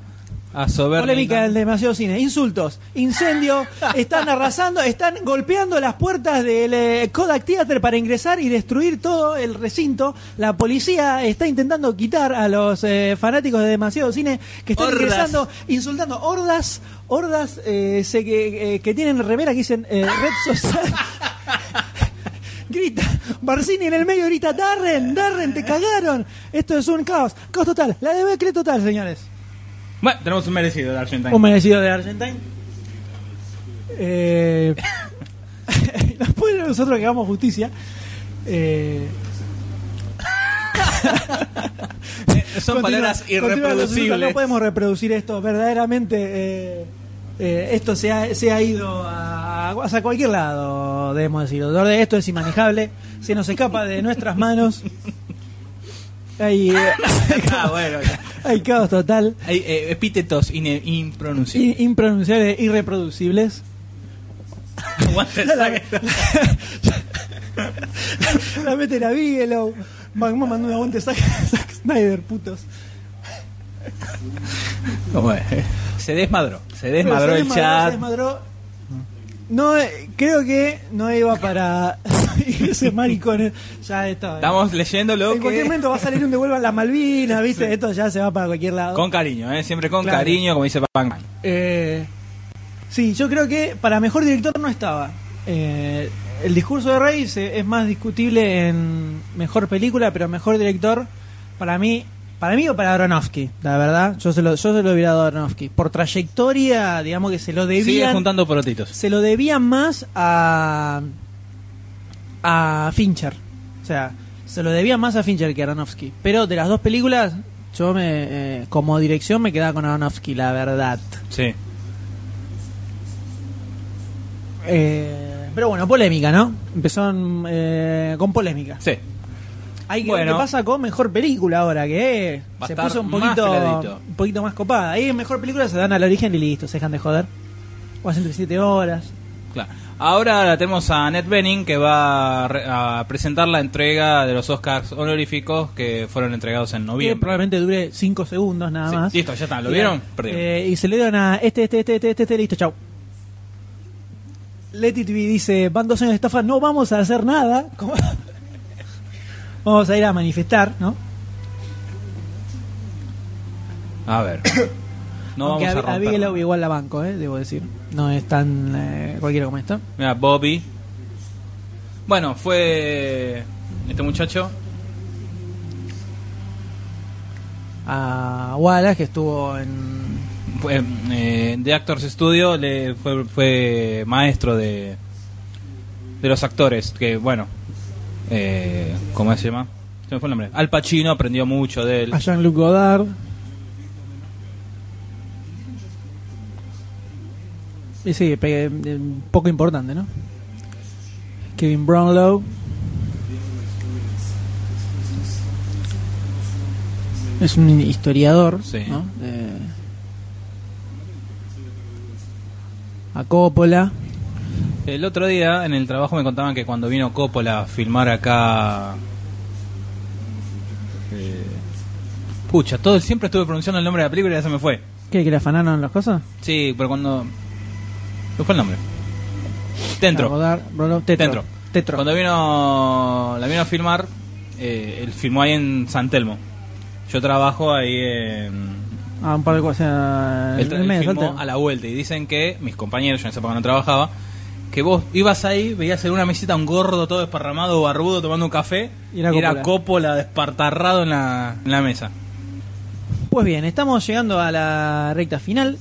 a. Polémica del demasiado cine. Insultos, incendio, *laughs* están arrasando, están golpeando las puertas del eh, Kodak Theater para ingresar y destruir todo el recinto. La policía está intentando quitar a los eh, fanáticos de demasiado cine que están Hordas. ingresando, insultando hordas, hordas eh, se- que, eh, que tienen remera que dicen eh, Red Social. *laughs* Grita, Barcini en el medio grita, Darren, Darren, te cagaron. Esto es un caos, caos total, la debacle total, señores. Bueno, tenemos un merecido de Argentine. Un merecido de Argentine. Eh, *laughs* después de nosotros que hagamos justicia. Eh, *laughs* Son continúa- palabras irreproducibles. No podemos reproducir esto. Verdaderamente, eh, eh, esto se ha, se ha ido a, hacia cualquier lado, debemos decirlo. Esto es inmanejable. Se nos escapa de nuestras manos. Hay, eh, ah, *laughs* bueno. hay caos total. Hay eh, epítetos impronunciables. in- impronunciables, irreproducibles. Aguante el *laughs* la, saque. *laughs* la meten a Bigelow. Magma mandó un aguante Zack, Zack Snyder, putos. Bueno, se desmadró. Se desmadró se el desmadró, chat. se desmadró. No, eh, creo que no iba para *laughs* ese maricón. Ya esto. eh. Estamos leyendo lo en cualquier momento va a salir un devuelvan las Malvinas, *laughs* ¿viste? Esto ya se va para cualquier lado. Con cariño, ¿eh? siempre con Claro. cariño, como dice Pac-Man. Eh, sí, yo creo que para mejor director no estaba. Eh, el discurso de Rey se- es más discutible en mejor película, pero mejor director, para mí, para mí o para Aronofsky, la verdad, yo se lo, yo se lo hubiera dado a Aronofsky. Por trayectoria, digamos que se lo Sigue debían, juntando porotitos. se lo debían más a a Fincher. O sea, se lo debían más a Fincher que a Aronofsky. Pero de las dos películas, yo me, eh, como dirección me quedaba con Aronofsky, la verdad. Sí. Eh, pero bueno, polémica, ¿no? Empezó en, eh, con polémica. Sí. Hay que ver Bueno. qué pasa con mejor película ahora, que eh, se puso un poquito, un poquito más copada. Ahí en mejor película se dan al origen y listo, se dejan de joder. O hacen 37 horas. Claro. Ahora la tenemos a Annette Bening que va a, re- a presentar la entrega de los Oscars honoríficos que fueron entregados en Que noviembre. probablemente dure 5 segundos nada Sí, más. listo, ya está. ¿Lo Y- vieron? Eh, y se le dieron a este, este, este, este, este, este, listo, chau. Let It Be dice, van dos años de estafa, no vamos a hacer nada. *laughs* vamos a ir a manifestar, ¿no? A ver. *coughs* No Aunque vamos a a, a romper. Bigelow igual la banco, eh, debo decir. No es tan eh, cualquiera como esto. Mira, Bobby. Bueno, fue este muchacho. A Wallace, que estuvo en fue, eh, de Actors Studio le fue, fue maestro de de los actores que bueno eh, cómo se llama se me fue el nombre Al Pacino aprendió mucho de él A Jean-Luc Godard. Y sí, pe- eh, poco importante, ¿no? Kevin Brownlow. Es un historiador, Sí. ¿no? Eh, a Coppola. El otro día en el trabajo me contaban que cuando vino Coppola a filmar acá eh, pucha todo siempre estuve pronunciando el nombre de la película y ya se me fue ¿Qué? ¿Que le afanaron las cosas? sí pero cuando ¿qué fue el nombre? Dentro A Godard, Brownlow, Tetro. Dentro. Tetro. Cuando vino, la vino a filmar, eh, él filmó ahí en San Telmo. Yo trabajo ahí en... Ah, un par de cosas. En él medio, filmó a la vuelta y dicen que, mis compañeros, yo en esa época no trabajaba, que vos ibas ahí, veías en una mesita un gordo todo desparramado, barbudo, tomando un café, Y era Coppola. Coppola despartarrado en la, en la mesa. Pues bien, estamos llegando a la recta final.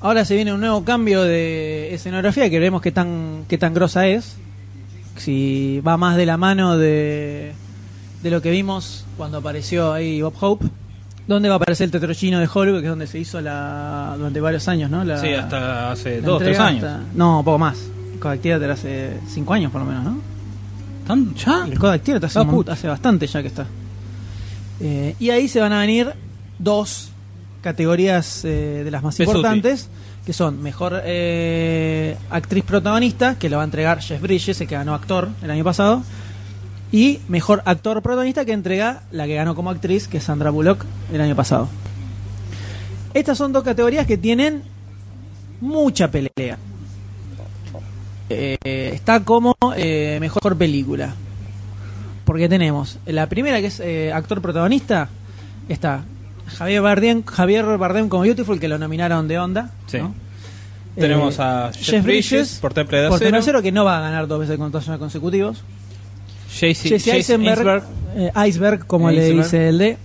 Ahora se viene un nuevo cambio de escenografía que veremos qué tan, qué tan grosa es. Si va más de la mano de, de lo que vimos cuando apareció ahí Bob Hope. Donde va a aparecer el tetrochino de Hollywood, que es donde se hizo la durante varios años, ¿no? La, sí, hasta hace dos, tres años. hasta- no, poco más. Kodak Theater hace cinco años por lo menos, ¿no? ¿Tan- ¿Ya? Y el Theater hace, Ah, hace bastante ya que está. Eh, y ahí se van a venir dos categorías eh, de las más Pesuti. importantes, que son mejor eh, actriz protagonista, que lo va a entregar Jeff Bridges, el que ganó actor el año pasado, y mejor actor protagonista, que entrega la que ganó como actriz, que es Sandra Bullock el año pasado. Estas son dos categorías que tienen mucha pelea. Eh, está como eh, mejor película. Porque tenemos la primera que es eh, actor protagonista, está Javier Bardem, Javier Bardem como Beautiful, que lo nominaron de onda. Sí. ¿no? Tenemos a Jeff Bridges por Temple de por Temple de Acero. Acero, que no va a ganar dos veces consecutivos. Jesse, Eisenberg, Iceberg, como le dice el de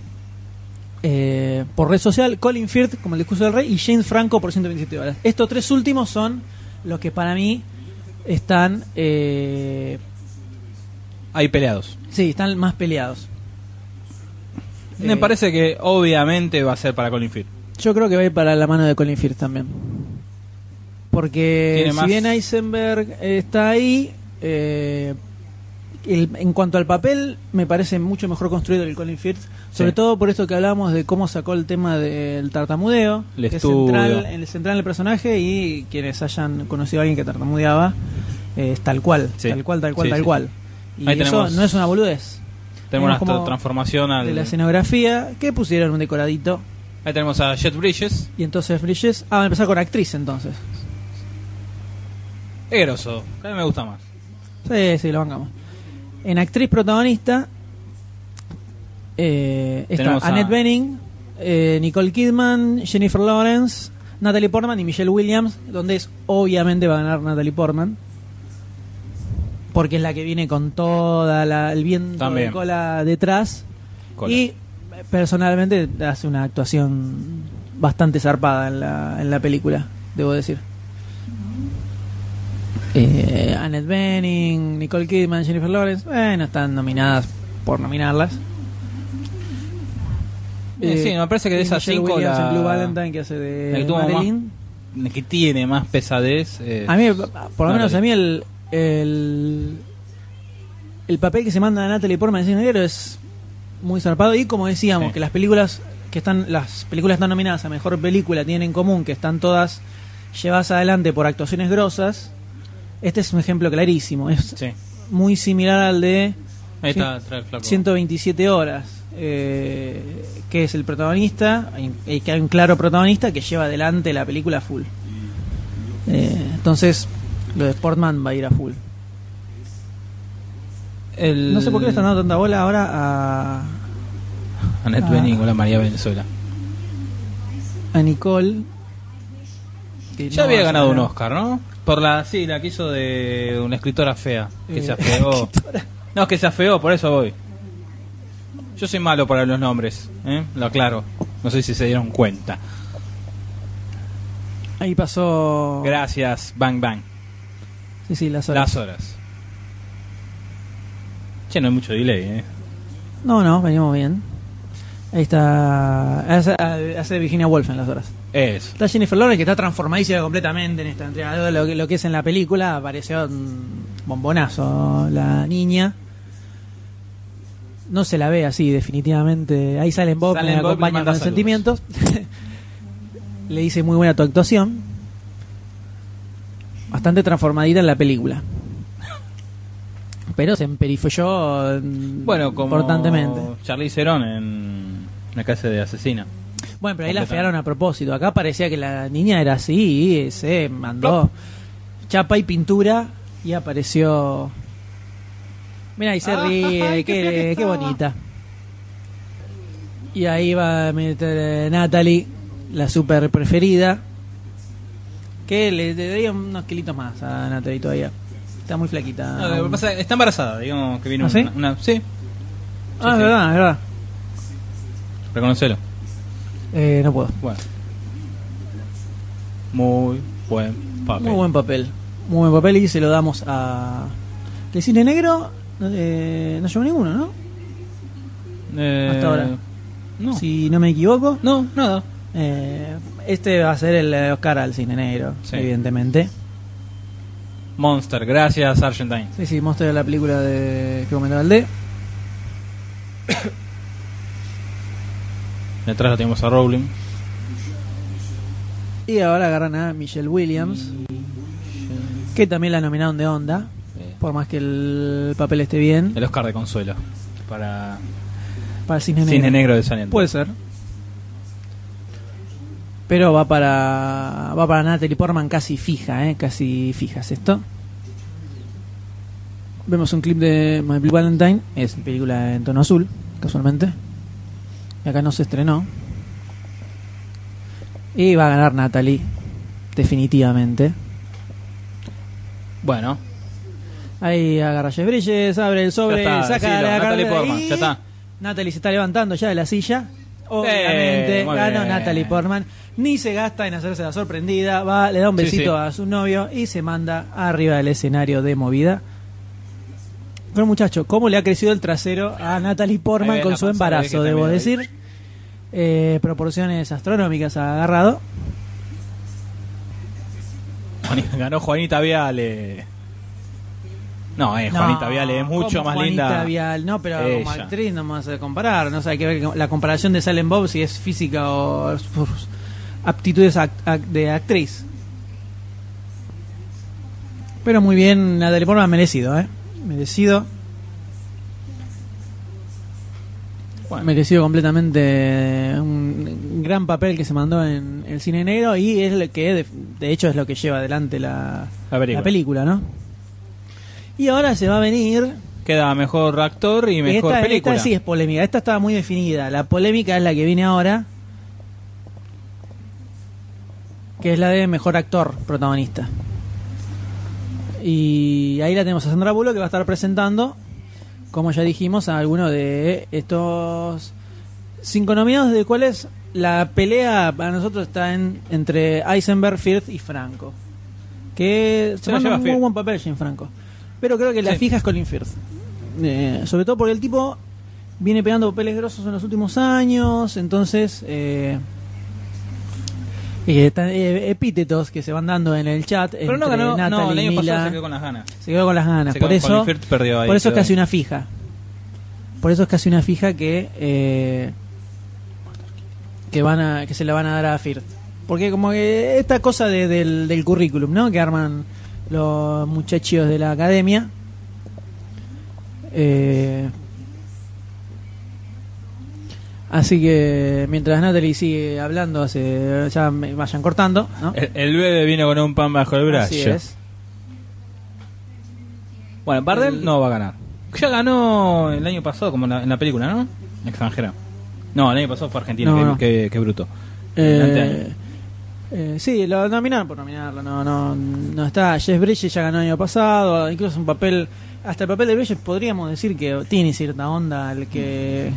eh, por red social, Colin Firth como el discurso del rey y James Franco por 127 horas. Estos tres últimos son los que para mí están eh, Ahí peleados. sí, están más peleados. Me Eh, parece que obviamente va a ser para Colin Firth. Yo creo que va a ir para la mano de Colin Firth también. Porque si más- bien Eisenberg está ahí, eh, el- en cuanto al papel, me parece mucho mejor construido que el Colin Firth. Sobre Sí. todo por esto que hablamos de cómo sacó el tema del tartamudeo, El que es central, el central en el personaje y quienes hayan conocido a alguien que tartamudeaba, eh, es tal cual, Sí. tal cual, tal cual, Sí, tal cual. Y Ahí eso tenemos- no es una boludez. Tenemos una transformación al... De la escenografía, que pusieron un decoradito Ahí tenemos a Jet Bridges. y entonces Bridges. Ah, vamos a empezar con actriz entonces. Es grosso. A mí me gusta más. Sí, sí, lo bancamos. En actriz protagonista eh, está Tenemos a- Annette Bening, eh, Nicole Kidman, Jennifer Lawrence, Natalie Portman y Michelle Williams, donde es obviamente va a ganar Natalie Portman. Porque es la que viene con toda la, el viento También. de cola detrás. Cola. Y eh, personalmente hace una actuación bastante zarpada en la, en la película, debo decir. Eh, Annette Bening, Nicole Kidman, Jennifer Lawrence, bueno, están nominadas por nominarlas. Eh, sí, me parece que de y esas Michelle cinco Williams la- Blue Valentine que hace de que más- tiene más pesadez. eh, A mí, por lo menos a mí el, el el papel que se manda a Natalie Portman en Cine Negro es muy zarpado y como decíamos Sí. que las películas que están las películas están nominadas a mejor película tienen en común que están todas llevadas adelante por actuaciones grosas. Este es un ejemplo clarísimo, es Sí. muy similar al de Ahí está, trae el flaco. 127 horas, eh, que es el protagonista, hay- que hay un claro protagonista que lleva adelante la película full. Eh, entonces, lo de Sportman va a ir a full. El- No sé por qué le están dando tanta bola ahora a, Annette Ah. Bening o la María Venezuela. a Nicole. que Ya no había a ganado un. Oscar, ¿no? Por la, sí, la que hizo de una escritora fea, que Eh, se afeó. No, que se afeó, por eso voy. Yo soy malo para los nombres, ¿eh? lo aclaro. No sé si se dieron cuenta. Ahí pasó. Gracias, Bang Bang. Sí, sí, las horas. Las horas. Che, no hay mucho delay, ¿eh? No, no, venimos bien. Ahí está. Hace, hace Virginia Woolf en las horas. Eso. Está Jennifer Lawrence que está transformadísima completamente en esta entrega. Lo, que- lo que es en la película apareció un bombonazo la niña. No se la ve así, definitivamente. Ahí sale en Bob, me acompaña con saludos. sentimientos. *laughs* le dice muy buena tu actuación. Bastante transformadita en la película. Pero se emperifolló mm, Bueno, como importantemente. Charlize Theron en la casa de asesina. Bueno, pero ahí la fearon a propósito. Acá parecía que la niña era así y se mandó chapa y pintura y apareció. Mira, y se Ah, ríe, *laughs* ay, qué bonita. Y ahí va a meter eh, Natalie, la super preferida. Que le, le daría unos kilitos más a Natalie todavía. Está muy flaquita. No, está embarazada, digamos que viene ¿Ah, una, sí? una- sí, ah, sí, es sí. verdad, es verdad. Reconocelo. Eh, no puedo. Bueno. Muy buen papel. Muy buen papel. Muy buen papel y se lo damos a. De cine negro eh, no llevó ninguno, ¿no? Eh, Hasta ahora. No. Si no me equivoco. No, nada. Eh, este va a ser el Oscar al cine negro, Sí. evidentemente. Monster, gracias Argentine. Sí, sí, mostré la película de que comentaba el D. Detrás la tenemos a Rowling. Y ahora agarran a Michelle Williams, que también la nominaron de Onda, Eh, por más que el papel esté bien, El Oscar de consuelo. Para para el cine negro. Negro de Saliente. Puede ser. Pero va para va para Natalie Portman casi fija, ¿eh? Casi fijas esto. Vemos un clip de My Blue Valentine, es película en tono azul, casualmente. Y acá no se estrenó. Y va a ganar Natalie, definitivamente. Bueno, Ahí agarra Jeff Bridges, abre el sobre, está, saca decilo, la Natalie Portman, y ya está. Natalie se está levantando ya de la silla. Obviamente Eh, ganó. Natalie Portman. Ni se gasta en hacerse la sorprendida. Va, le da un Sí, besito sí. a su novio y se manda arriba del escenario de movida. Pero muchacho, ¿cómo le ha crecido el trasero a Natalie Portman con su embarazo? Debo decir. Eh, proporciones astronómicas ha agarrado. Ganó Juanita Viale. No, eh, Juanita No, Viale es mucho ¿cómo más Juanita linda. Vial? No, pero como actriz no vamos a comparar. No sé, hay que ver la comparación de Salem Bob si es física o sus aptitudes act- act- de actriz. Pero muy bien, Natalie Portman merecido, ¿eh? Merecido. Bueno. Merecido completamente un gran papel que se mandó en el cine negro y es lo que de, de hecho es lo que lleva adelante la, La película. la película, ¿no? Y ahora se va a venir Queda mejor actor y mejor esta, película. esta sí es polémica. Esta estaba muy definida. La polémica es la que viene ahora. Que es la de mejor actor protagonista. Y ahí la tenemos a Sandra Bullock que va a estar presentando, como ya dijimos, a alguno de estos cinco nominados, de cuales la pelea para nosotros está en, entre Eisenberg, Firth y Franco. Que se manda un muy Firth. buen papel Jane Franco. Pero creo que la Sí. fija es Colin Firth. Eh, sobre todo porque el tipo viene pegando papeles grosos en los últimos años, entonces eh, eh, ta- eh, epítetos que se van dando en el chat Pero no ganó, no, el año pasado Mila. se quedó con las ganas. Se quedó con las ganas. Se Por eso, perdió ahí, por eso es casi ahí. una fija. Por eso es casi una fija que eh, que van a que se la van a dar a Firth. Porque como que esta cosa de- del, del currículum, ¿no? Que arman los muchachos de la academia. Eh, así que mientras Natalie sigue hablando, se, ya me vayan cortando, ¿no? El, el bebé vino con un pan bajo el brazo. Así es. Bueno, Bardem El- no va a ganar. Ya ganó el año pasado, como en la, en la película, ¿no? Extranjera. No, el año pasado fue Argentina, No, qué, no. qué- qué bruto. El. Eh, eh, sí, lo nominaron por nominarlo. No, no, no está. Jeff Bridges ya ganó el año pasado. Incluso un papel. Hasta el papel de Bridges podríamos decir que tiene cierta onda al que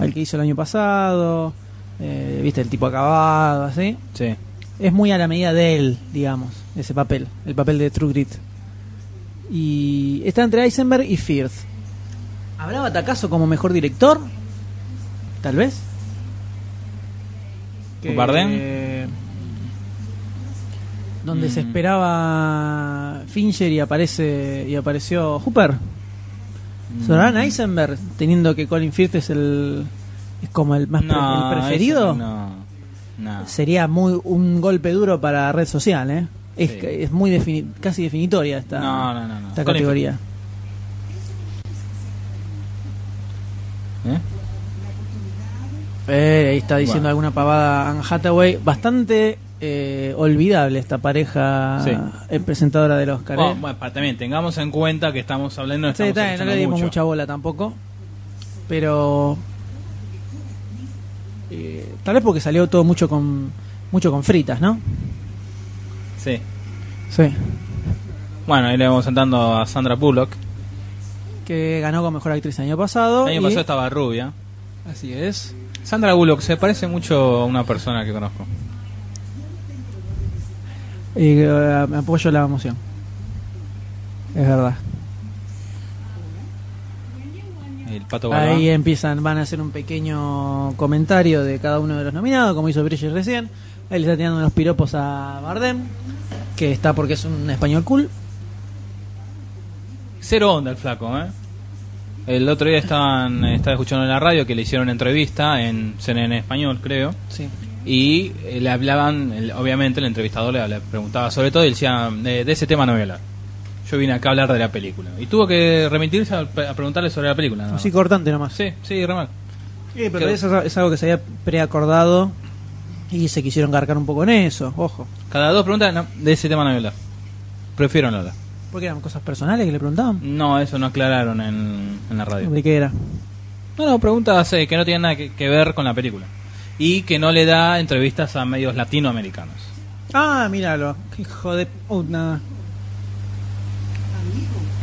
al que hizo el año pasado. Eh, Viste, el tipo acabado, así. Sí. es muy a la medida de él, digamos, ese papel, el papel de True Grit. Y está entre Eisenberg y Firth. ¿Habrá Batacazo como mejor director? Tal vez. ¿Bardem? Donde se Mm. esperaba Fincher y aparece y apareció Hooper. ¿Será Eisenberg teniendo que Colin Firth es el es como el más pre- el preferido? No, no. Sería muy un golpe duro para red social, ¿eh? Es, Sí. es muy defini- casi definitoria esta, No, no, no, no. esta categoría. ¿Eh? Eh, ahí está diciendo Bueno. alguna pavada Anne Hathaway. Bastante eh, olvidable esta pareja Sí. eh, presentadora del Oscar. Bueno, ¿eh? bueno, pa- también tengamos en cuenta que estamos hablando Sí, está bien, no le dimos mucho. mucha bola tampoco. Pero. eh, tal vez porque salió todo mucho con mucho con fritas, ¿no? Sí. Sí. Bueno, ahí le vamos sentando a Sandra Bullock. Que ganó con mejor actriz el año pasado. El año y- pasado estaba rubia. Así es. Sandra Bullock se parece mucho a una persona que conozco. Y eh, me apoyo la emoción. Es verdad. El pato Galván. Ahí empiezan, van a hacer un pequeño comentario de cada uno de los nominados, como hizo Bridges recién. Ahí le está tirando unos piropos a Bardem, que está porque es un español cool. Cero onda el flaco, ¿eh? El otro día estaban estaba escuchando en la radio que le hicieron entrevista en CNN Español, creo. Sí. Y eh, le hablaban, el- obviamente el entrevistador le, preguntaba sobre todo y decía, "Eh, de ese tema no voy a hablar. Yo vine acá a hablar de la película. Y tuvo que remitirse a, a preguntarle sobre la película. más. Así cortante nomás. Sí, sí, re mal. Sí, pero Creo- eso es algo que se había preacordado y se quisieron garcar un poco en eso, ojo. Cada dos preguntas, no, de ese tema no voy a hablar. Prefiero no hablar. Porque eran cosas personales que le preguntaban. No, eso no aclararon en, en la radio. ¿De qué era? No, no, preguntas eh, que no tienen nada que, que ver con la película. Y que no le da entrevistas a medios latinoamericanos. Ah, míralo. Qué hijo de puta.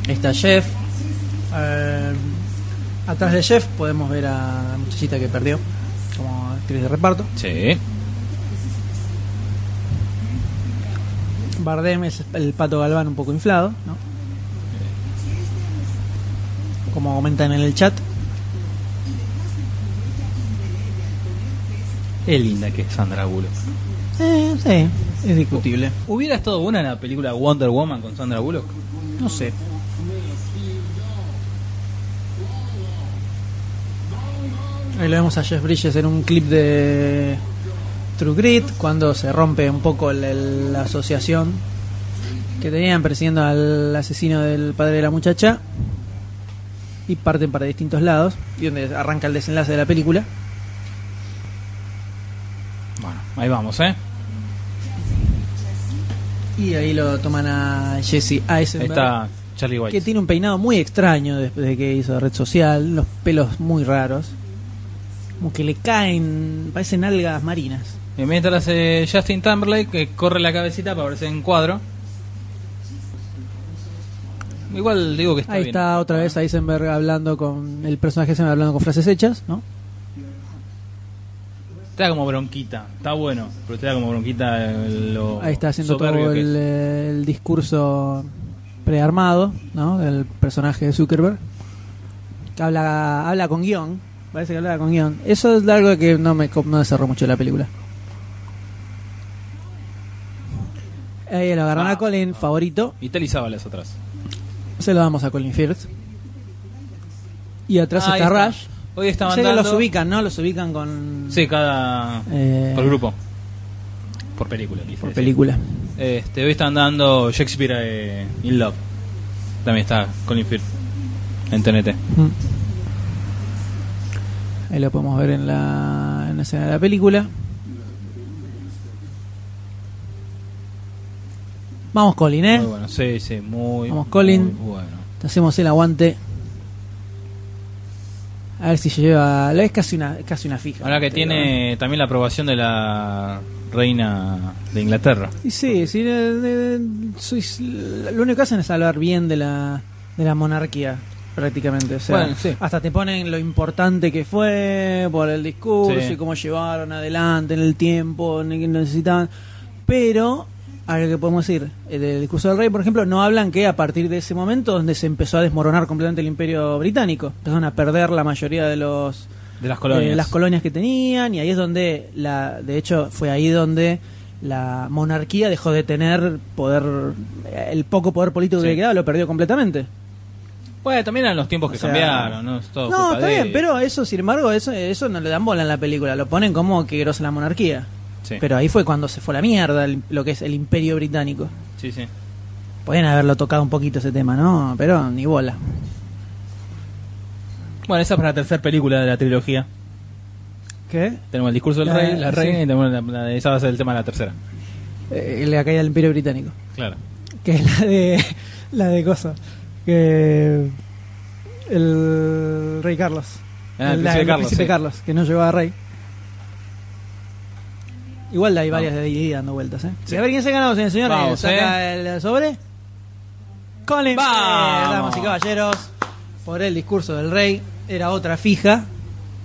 Está Jeff. Eh, atrás de Jeff podemos ver a la muchachita que perdió como actriz de reparto. Sí. Bardem es el pato Galván un poco inflado, ¿no? Como comentan en el chat. Es linda que es Sandra Bullock. Eh, sí, es discutible. ¿Hubiera estado buena la película Wonder Woman con Sandra Bullock? No sé. Ahí lo vemos a Jeff Bridges en un clip de True Grit cuando se rompe un poco el- la asociación que tenían persiguiendo al asesino del padre de la muchacha y parten para distintos lados y donde arranca el desenlace de la película. Ahí vamos, ¿eh? Y ahí lo toman a Jesse Ahí Eisenberg. está Charlie que White. tiene un peinado muy extraño después de que hizo red social, los pelos muy raros, como que le caen, parecen algas marinas. Y mientras eh, Justin Timberlake que corre la cabecita para verse en cuadro. Igual digo que está Ahí bien. está otra vez Eisenberg hablando con el personaje Eisenberg hablando con frases hechas, ¿no? Te da como bronquita. Está bueno, pero te da como bronquita lo Ahí está haciendo todo el, discurso prearmado, ¿no? Del personaje de Zuckerberg. Que habla, habla con guion, parece que habla con guion. Eso es algo que no me, no cerró mucho la película. Ahí lo agarran Ah. a Colin, favorito. Y Savalas atrás. Se lo damos a Colin Firth. Y atrás Ah, está, está. Rush. Hoy estaban Sé dando... los ubican, ¿no? Los ubican con. Sí, cada... Eh, Por grupo. Por película. por decir. película. Este, hoy están dando Shakespeare eh, in Love. También está Colin Firth en TNT. Mm. Ahí lo podemos ver en la, en la escena de la película. Vamos, Colin, ¿eh? Muy bueno, sí, sí, muy, Vamos, Colin. muy bueno. Te hacemos el aguante. A ver si lleva. Es casi una, casi una fija. Ahora que Pero- tiene también la aprobación de la reina de Inglaterra. Y sí, sí, de- de- sois- lo único que hacen es hablar bien de la, de la monarquía, prácticamente. O sea, Bueno, sí. hasta te ponen lo importante que fue por el discurso Sí. y cómo llevaron adelante en el tiempo, ni que pero algo que podemos decir eh, del discurso del rey, por ejemplo, no hablan que a partir de ese momento donde se empezó a desmoronar completamente el imperio británico, empezaron a perder la mayoría de los De las colonias. eh, las colonias que tenían y ahí es donde la de hecho fue ahí donde la monarquía dejó de tener poder eh, el poco poder político que le quedaba lo perdió completamente. Bueno, también eran los tiempos que O sea, cambiaron, ¿no? Es todo No, está de bien, pero eso, sin embargo, eso, eso no le dan bola en la película. Lo ponen como que grosa la monarquía. Sí. Pero ahí fue cuando se fue la mierda el- lo que es el imperio británico. Sí, sí. Podrían haberlo tocado un poquito ese tema, ¿no? Pero ni bola. Bueno, esa es para la tercera película de la trilogía. ¿Qué? Tenemos el discurso del La- rey, la sí. reina y tenemos la, la- esa va a ser el tema de la tercera. Eh, la caída del imperio británico. Claro. Que es la de. *laughs* La de cosa. Que. El rey Carlos. Ah, el la- príncipe Carlos, príncipe sí. Carlos, que no llegó a rey. Igual hay varias de ahí dando vueltas, ¿eh? Sí. A ver quién se ganó, señores. señores. Vamos, Saca el sobre. Colin. Vamos. Eh, damas y caballeros. Por el discurso del rey. Era otra fija.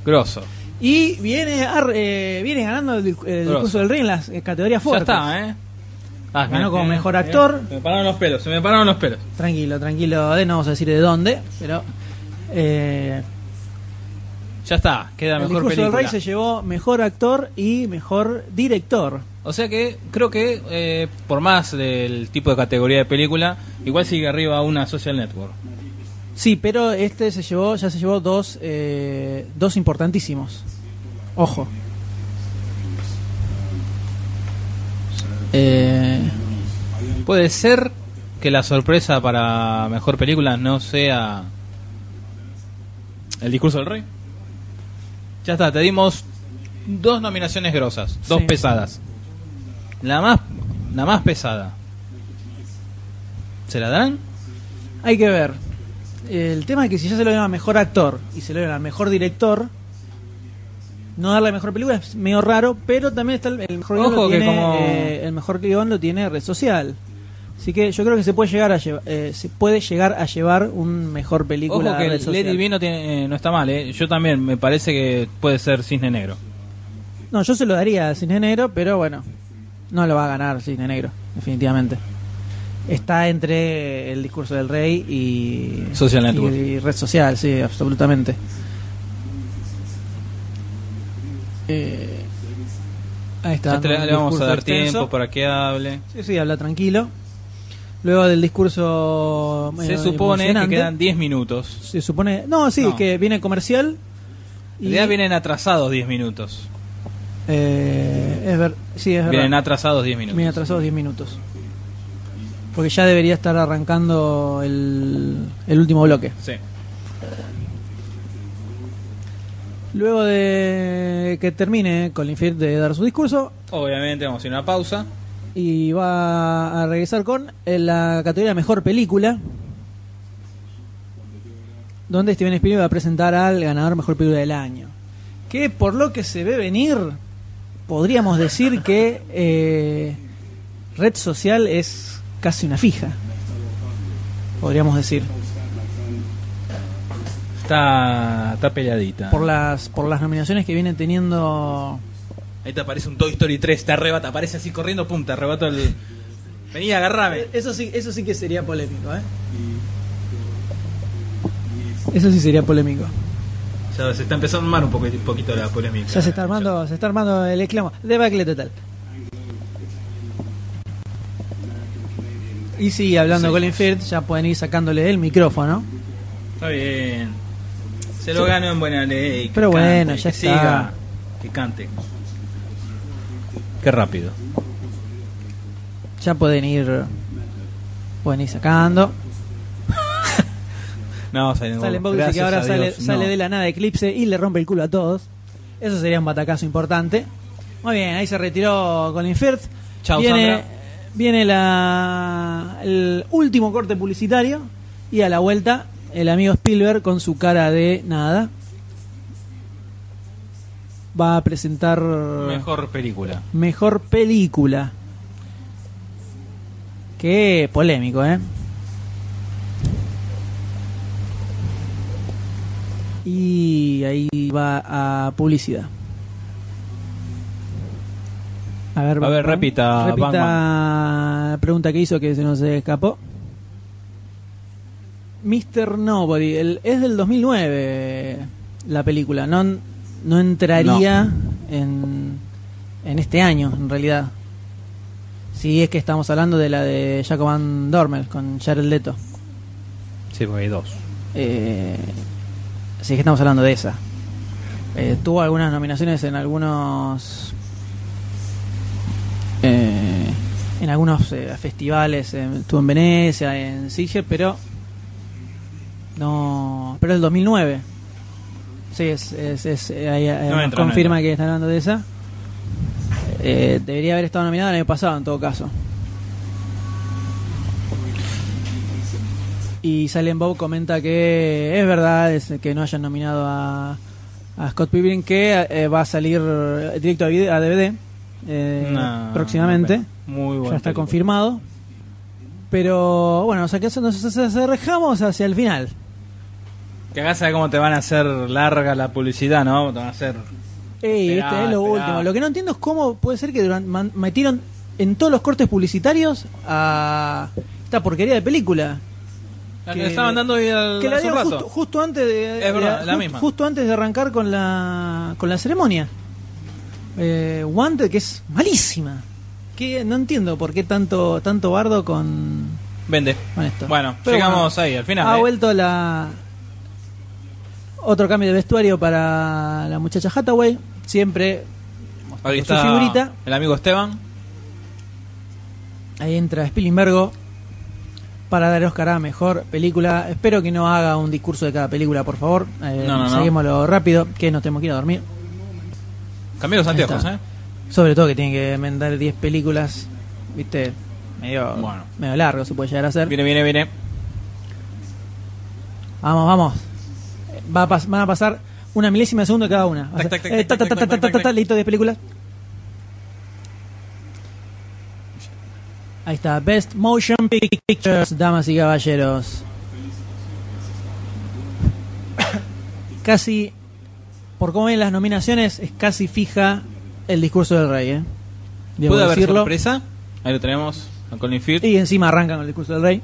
Grosso. Y viene, a- eh, viene ganando el, discurso del rey en las eh, categorías Ya fuertes. está, ¿eh? Ah, Ganó como mejor actor. Se me pararon los pelos, se me pararon los pelos. Tranquilo, tranquilo. De, no vamos a decir de dónde. Pero. eh, Ya está, queda el mejor discurso del película. rey se llevó mejor actor y mejor director. O sea que creo que eh, por más del tipo de categoría de película, igual sigue arriba una social network. Sí, pero este se llevó, ya se llevó dos, eh, dos importantísimos. Ojo. Eh, Puede ser que la sorpresa para mejor película no sea el discurso del rey. Ya está, te dimos dos nominaciones grosas, dos Sí. pesadas. La más, la más pesada. ¿Se la dan? hay que ver. El tema es que si ya se lo dieron a mejor actor y se lo dieron al mejor director, no darle a mejor película es medio raro, pero también está el, el mejor guion Ojo lo que tiene, como- eh, el mejor guion lo tiene red social. Así que yo creo que se puede llegar a llevar, eh, se puede llegar a llevar un mejor película Ojo que red el social. Lady B no, tiene, eh, no está mal, ¿eh? yo también me parece que puede ser Cisne Negro. No, yo se lo daría a Cine Negro, pero bueno, no lo va a ganar Cine Negro, definitivamente. Está entre el discurso del rey y Social Network. y red social, sí, absolutamente. Eh, ahí está. Le vamos a dar extenso. tiempo para que hable. Sí, sí, habla tranquilo. Luego del discurso. Se medio supone que quedan 10 minutos. Se supone. No, sí, No. que viene comercial. En realidad vienen atrasados 10 minutos. eh, es ver, sí, es verdad. Vienen atrasados 10 minutos. Viene atrasados 10 minutos. Porque ya debería estar arrancando el, el último bloque. Sí. Luego de que termine Colin Firth de dar su discurso, Obviamente vamos a ir a una pausa. Y va a regresar con eh, la categoría Mejor Película, donde Steven Spielberg va a presentar al ganador Mejor Película del Año. Que por lo que se ve venir, podríamos decir que eh, Red Social es casi una fija. Podríamos decir. Está, está peleadita. Por las, por las nominaciones que viene teniendo Ahí te aparece un Toy Story 3, te arrebata, aparece así corriendo, pum, te arrebato el... Vení, agarrame. Eso sí, eso sí que sería polémico, ¿eh? Eso sí sería polémico. Ya se está empezando a armar un poquito, un poquito la polémica. Ya se está armando, se está armando el exclamo. Debacle total. Y sí, hablando Sí. de Colin Firth, ya pueden ir sacándole el micrófono. Está bien. Se lo ganó en buena ley. Pero bueno, ya que está. siga, que cante. Qué rápido. Ya pueden ir pueden ir sacando. *laughs* No, box dice que ahora sale, sale no. de la nada Eclipse y le rompe el culo a todos. Eso sería un batacazo importante. Muy bien, ahí se retiró Colin Firth. Chau, viene, Sandra. Viene la, el último corte publicitario y a la vuelta el amigo Spielberg con su cara de nada va a presentar Mejor película. mejor película. Qué polémico, ¿eh? Y ahí va a publicidad. A ver, A ver, repita, Repita Batman. la pregunta que hizo que se nos escapó. Mr. Nobody, el- es del 2009 la película, no, no entraría En, en este año, en realidad. Si es que estamos hablando de la de Jacob Van Dormel con Jared Leto. Sí, porque hay dos. Eh, si es que estamos hablando de esa. Eh, tuvo algunas nominaciones en algunos eh, en algunos eh, festivales eh, estuvo en Venecia en Sitges pero no pero del 2009 sí es, es, es- eh, ahí, eh, No entra, confirma que está hablando de esa Eh, debería haber estado nominada el año pasado en todo caso Y Silent Bob comenta que es verdad es que no hayan nominado a, a Scott Pilgrim, que eh, va a salir directo a, video- a DVD eh, No, próximamente. no, Muy bueno. ya está confirmado. Pero bueno, o sea que eso nos nos acercamos hacia el final. Que acá sabes cómo te van a hacer larga la publicidad, ¿no? Te van a hacer. Ey, Esperá, viste, es lo último. Lo que no entiendo es cómo puede ser que durante, man- metieron en todos los cortes publicitarios a esta porquería de película. La que Que- le estaban dando hoy al, que la hace un dieron rato. justo, justo antes de, Es verdad, de- la ju- misma. justo antes de arrancar con la con la ceremonia eh, Wanted que es malísima que no entiendo por qué tanto tanto bardo con, Vende. con esto Bueno, Pero llegamos bueno, ahí, al final. ha ¿eh? vuelto la otro cambio de vestuario para la muchacha Hathaway siempre Ahí su figurita. el amigo Esteban. Ahí entra Spielberg para dar Oscar a mejor película. Espero que no haga un discurso de cada película, por favor. Eh, No, no, no. Rápido, que nos tenemos que ir a dormir. Cambié los anteojos. ¿eh? Sobre todo que tiene que mandar 10 películas, viste, medio, Bueno. medio largo se puede llegar a hacer. Viene, viene, viene. Vamos, vamos. Va a pas- van a pasar una milésima de segundo cada una. Listo 10 películas. Ahí está, Best Motion Pictures, damas y caballeros. Casi, por cómo ven las nominaciones, es casi fija el discurso del rey, ¿eh? Debo ¿Puede haber decirlo. sorpresa? Ahí lo tenemos a Colin Firth. Y encima arrancan con el discurso del rey.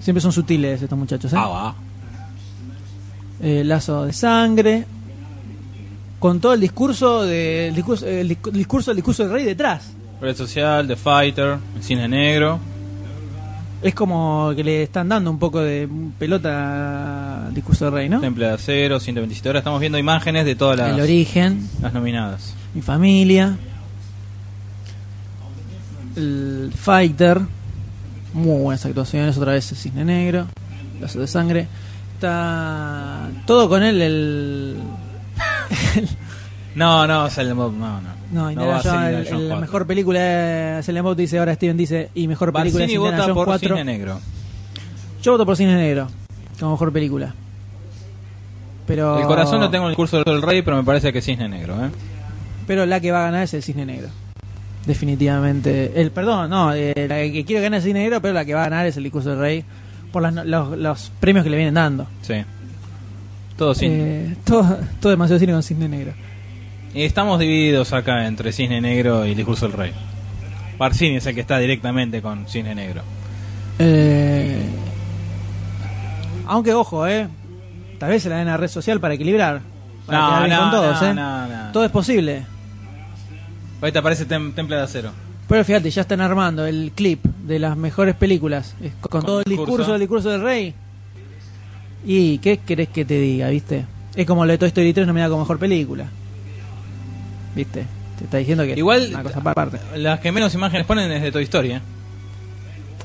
Siempre son sutiles estos muchachos, ¿eh? Ah, va. Eh, lazo de sangre. Con todo el discurso, de, el discurso, el discu- el discurso del discurso del rey detrás. Red Social, The Fighter, el cine negro. Es como que le están dando un poco de pelota al discurso del rey, ¿no? Temple de Acero, 127 horas. Estamos viendo imágenes de todas las, El origen, las nominadas. mi familia. El Fighter. Muy buenas actuaciones, otra vez el cisne negro. Lazo de sangre. Está todo con él, el. *laughs* No, no, Silent Bob, no, no. No, Indiana ser Jones, Indiana el- Jones el- la 4. mejor película es Silent Bob, dice ahora Steven dice, y mejor película es Indiana vota Jones por 4. cine negro. Yo voto por Cine Negro, como mejor película. Pero, El corazón lo tengo en el curso del rey, pero me parece que Cisne Negro, ¿eh? Pero la que va a ganar es el Cisne Negro. Definitivamente. El, perdón, no, eh, la que quiero ganar es el Cisne Negro, pero la que va a ganar es el discurso del rey por las los, los premios que le vienen dando. Sí. Todo cine. Eh, todo, todo demasiado cine con Cisne Negro. Estamos divididos acá entre Cisne Negro y el discurso del rey. Barcini es el que está directamente con Cisne Negro. Eh, aunque ojo, eh. Tal vez se la den a red social para equilibrar. Para No, no, con todos, no, eh. no, no. Todo es posible. Ahí te aparece Tem- Temple de Acero. Pero fíjate, ya están armando el clip de las mejores películas con, Con todo el discurso. del discurso del rey. ¿Y qué querés que te diga, viste? Es como lo de Toy Story 3 nominada como mejor película. ¿Viste? Te está diciendo que Igual, es una cosa aparte. las que menos imágenes ponen es de Toy Story, ¿eh?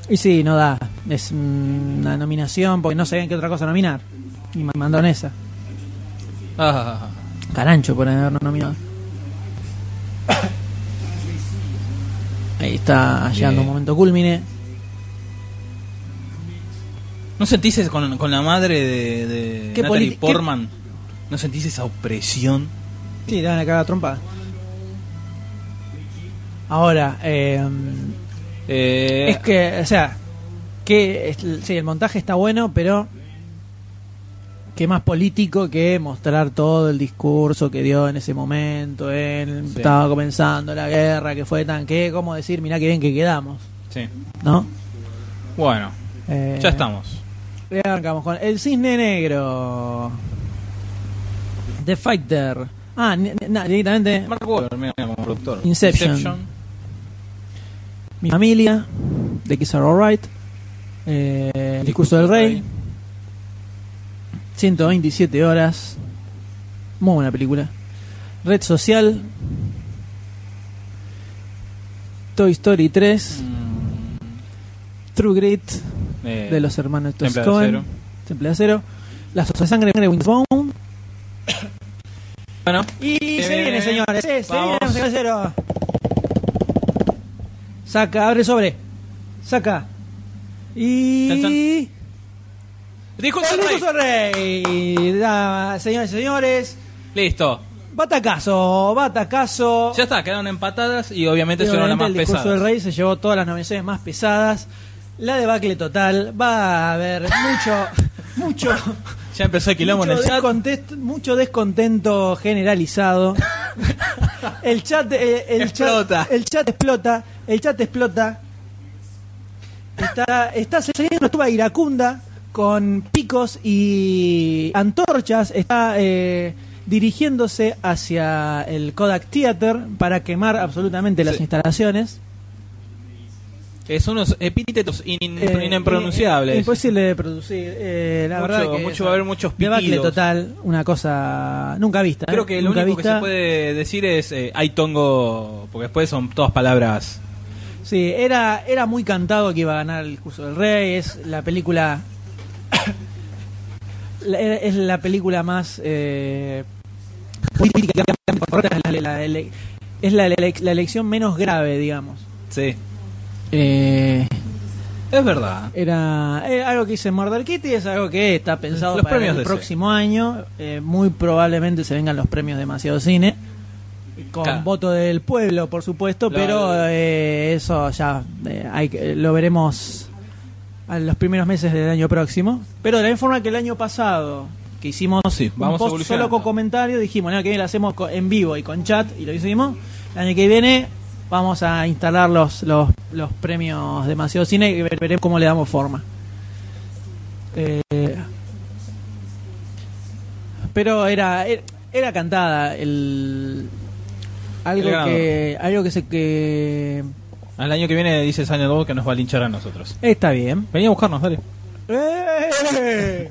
Y sí, no da. Es una nominación porque no sabían qué otra cosa nominar. Y me mandaron esa. Ah, Carancho por habernos nominado. Ahí está llegando un momento culmine. ¿No sentís eso con, con la madre de, de ¿Qué Natalie Portman? ¿No sentís esa opresión? Sí, te van a cagar a trompada. Ahora, eh, Eh, es que, o sea, que sí, el montaje está bueno, pero que más político que mostrar todo el discurso que dio en ese momento. Él Sí. estaba comenzando la guerra, que fue tan que, como decir, mirá que bien que quedamos, Sí. ¿no? Bueno, Eh, ya estamos. arrancamos con El Cisne Negro. The Fighter. Ah, directamente Mark Wahlberg, mira, como productor. Inception. Mi familia, de Kiss Are Alright, eh, El Discurso del Rey, 127 horas, muy buena película. Red Social, Toy Story 3, True Grit Mm, eh, de los hermanos Temple de Coen, Acero. Temple de Acero, La Sosa de Sangre de. Bueno, Y Se se viene. señores, eh, se viene, señor Cero. Saca, abre sobre. Saca. Y. Chan. ¡El rey. señores y señores, Listo. batacazo, batacazo. Ya está, quedaron empatadas y obviamente fueron las más el discurso pesadas. del rey se llevó todas las nominaciones más pesadas. La debacle total. Va a haber mucho, *laughs* mucho, Ya empezó el quilombo en mucho, el chat. descontento, mucho descontento generalizado. El chat, eh, el Explota. chat, el chat explota, el chat explota. Está, está saliendo estuvo iracunda con picos y antorchas. Está eh, dirigiéndose hacia el Kodak Theater para quemar absolutamente las Sí. instalaciones. Es unos epítetos in- Eh, eh, Imposible de producir. eh, la Mucho- verdad que mucho va a haber muchos Debacle total, una cosa nunca vista. Creo que lo único que se puede decir es hay tongo, porque después son todas palabras. Sí, era, era muy cantado que iba a ganar el discurso del rey. Es la película. La- es la película más. Eh, política, es la, la ele- es la, ele- la elección menos grave, digamos. Sí. Eh, Es verdad. era, era algo que hice Murder Kitty, es algo que está pensado Los para premios el próximo año. Eh, muy probablemente se vengan los premios demasiado cine. Con Claro. voto del pueblo, por supuesto, Claro. pero eh, eso ya eh, hay que- lo veremos a los primeros meses del año próximo. Pero de la misma forma que el año pasado, que hicimos Sí, un vamos post solo con comentarios, dijimos, no, que lo hacemos en vivo y con chat, y lo hicimos. El año que viene vamos a instalar los, los, los premios demasiado cine y ver- veremos cómo le damos forma. Eh, pero era, era, era cantada el algo El que algo que se que Al año que viene dice Sanya Dog que nos va a linchar a nosotros. está bien. Vení a buscarnos, dale. ¡Eh!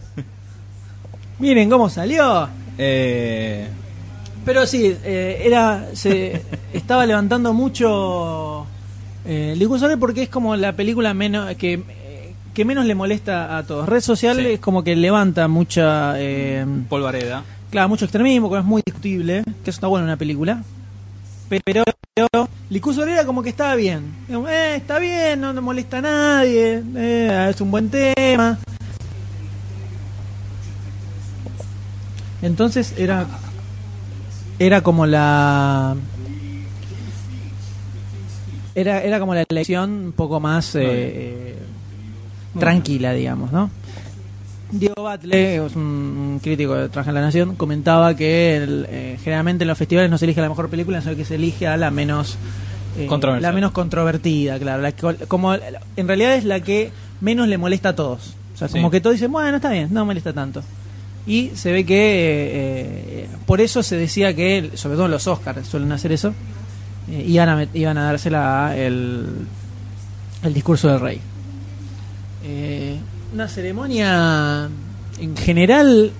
Miren cómo salió. Eh, Pero sí, eh, era se estaba levantando mucho eh, él porque es como la película menos que que menos le molesta a todos. Red social Sí. es como que levanta mucha eh, Polvareda. claro, mucho extremismo, que es muy discutible, que eso está bueno en una película. Pero, pero el discurso de él era como que estaba bien. Eh, está bien, no, no molesta a nadie, eh, es un buen tema. Entonces era era como la era era como la elección un poco más eh, tranquila, digamos, ¿no? Diego Batle, es un, crítico de Trabaja en la Nación, comentaba que el, eh, generalmente en los festivales no se elige la mejor película, sino que se elige a la menos eh, la menos controvertida, claro, la que- como en realidad es la que menos le molesta a todos. O sea, como que todos dicen, bueno, está bien, no molesta tanto. Y se ve que eh, por eso se decía que, sobre todo los Oscars suelen hacer eso, iban, a, iban a dársela a el, el discurso del rey. Una ceremonia en general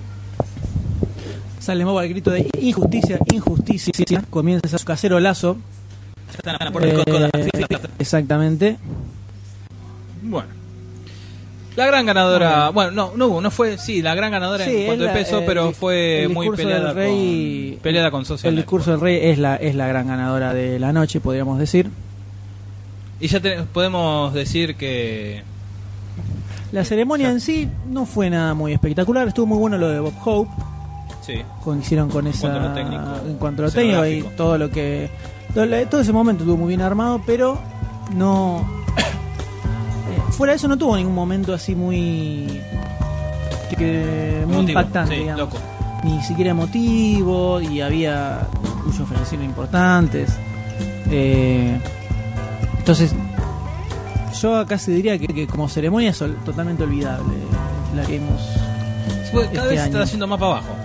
sale al grito de injusticia, injusticia, comienza su casero lazo. Eh, exactamente. Bueno. La gran ganadora, bueno, no, no hubo, no fue, sí, la gran ganadora Sí, en cuanto la- de peso, el pero fue el muy peleada del rey- con peleada con Social El discurso del rey es la, es la gran ganadora de la noche, podríamos decir. Y ya te- podemos decir que La ceremonia en sí no fue nada muy espectacular, estuvo muy bueno lo de Bob Hope, sí, coincidieron con esa cuanto a lo técnico, en cuanto a lo técnico y todo lo que todo, ese momento estuvo muy bien armado pero no *coughs* eh, fuera de eso no tuvo ningún momento así muy que muy Emotivo, impactante, sí, digamos. loco. Ni siquiera emotivo y había muchos fallecidos importantes. Eh, entonces, yo casi diría que, que como ceremonia es totalmente olvidable la que hemos. Cada Este vez se año. está haciendo más para abajo.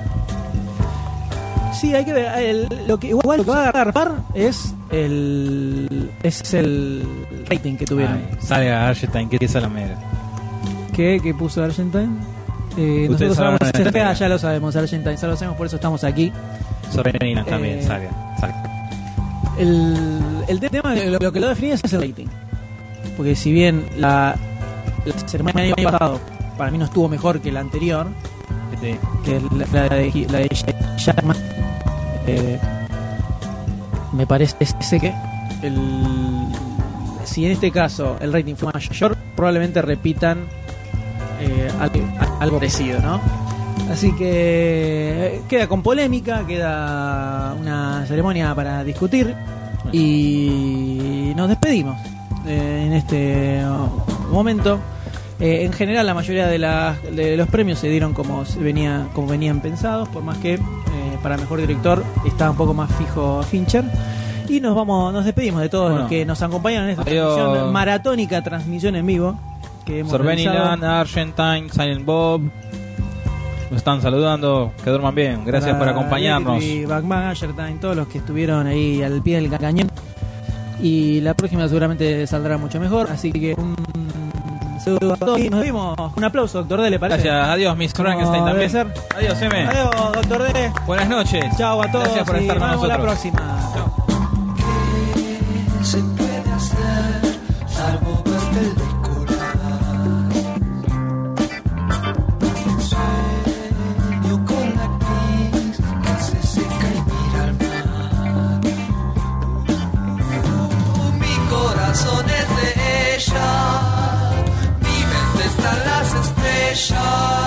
Sí, hay que ver. el- lo que, igual lo que va a agarrar es el es el rating que tuvieron. Ay, salga Argentine, que es la mera. ¿Qué, qué puso Argentine? Eh, Ustedes nosotros sabemos ah, tela. ya lo sabemos, Argentine, ya lo sabemos, por eso estamos aquí. Sorrentino también, Eh, salga. salga. El, el tema, lo, lo que lo define es el rating. Porque si bien la, la ceremonia del año pasado para mí no estuvo mejor que la anterior, Este, que la, la de, la de Jackman, eh, me parece que el, si en este caso el rating fue mayor, probablemente repitan eh, algo, algo parecido, ¿no? Así que eh, queda con polémica, queda una ceremonia para discutir y nos despedimos eh, en este uh, momento. Eh, en general, la mayoría de, las- de los premios se dieron como se venía, como venían pensados, por más que eh, para mejor director estaba un poco más fijo Fincher. Y nos vamos, nos despedimos de todos Bueno. los que nos acompañan en esta Adiós. transmisión, maratónica transmisión en vivo que hemos Argentine, Silent Bob. Nos están saludando. Que duerman bien. Gracias por acompañarnos. Electric, Batman, Ashertime, todos los que estuvieron ahí al pie del cañón. Y la próxima seguramente saldrá mucho mejor. Así que un saludo a todos y nos vemos. Un aplauso, doctor D, ¿le parece? Gracias. Adiós, Miss Frankenstein también. ser. Adiós, M. Adiós, doctor D. Buenas noches. Chao a todos. Gracias por y estar con nos vemos la próxima. Chao. estrellas, mi las estrellas.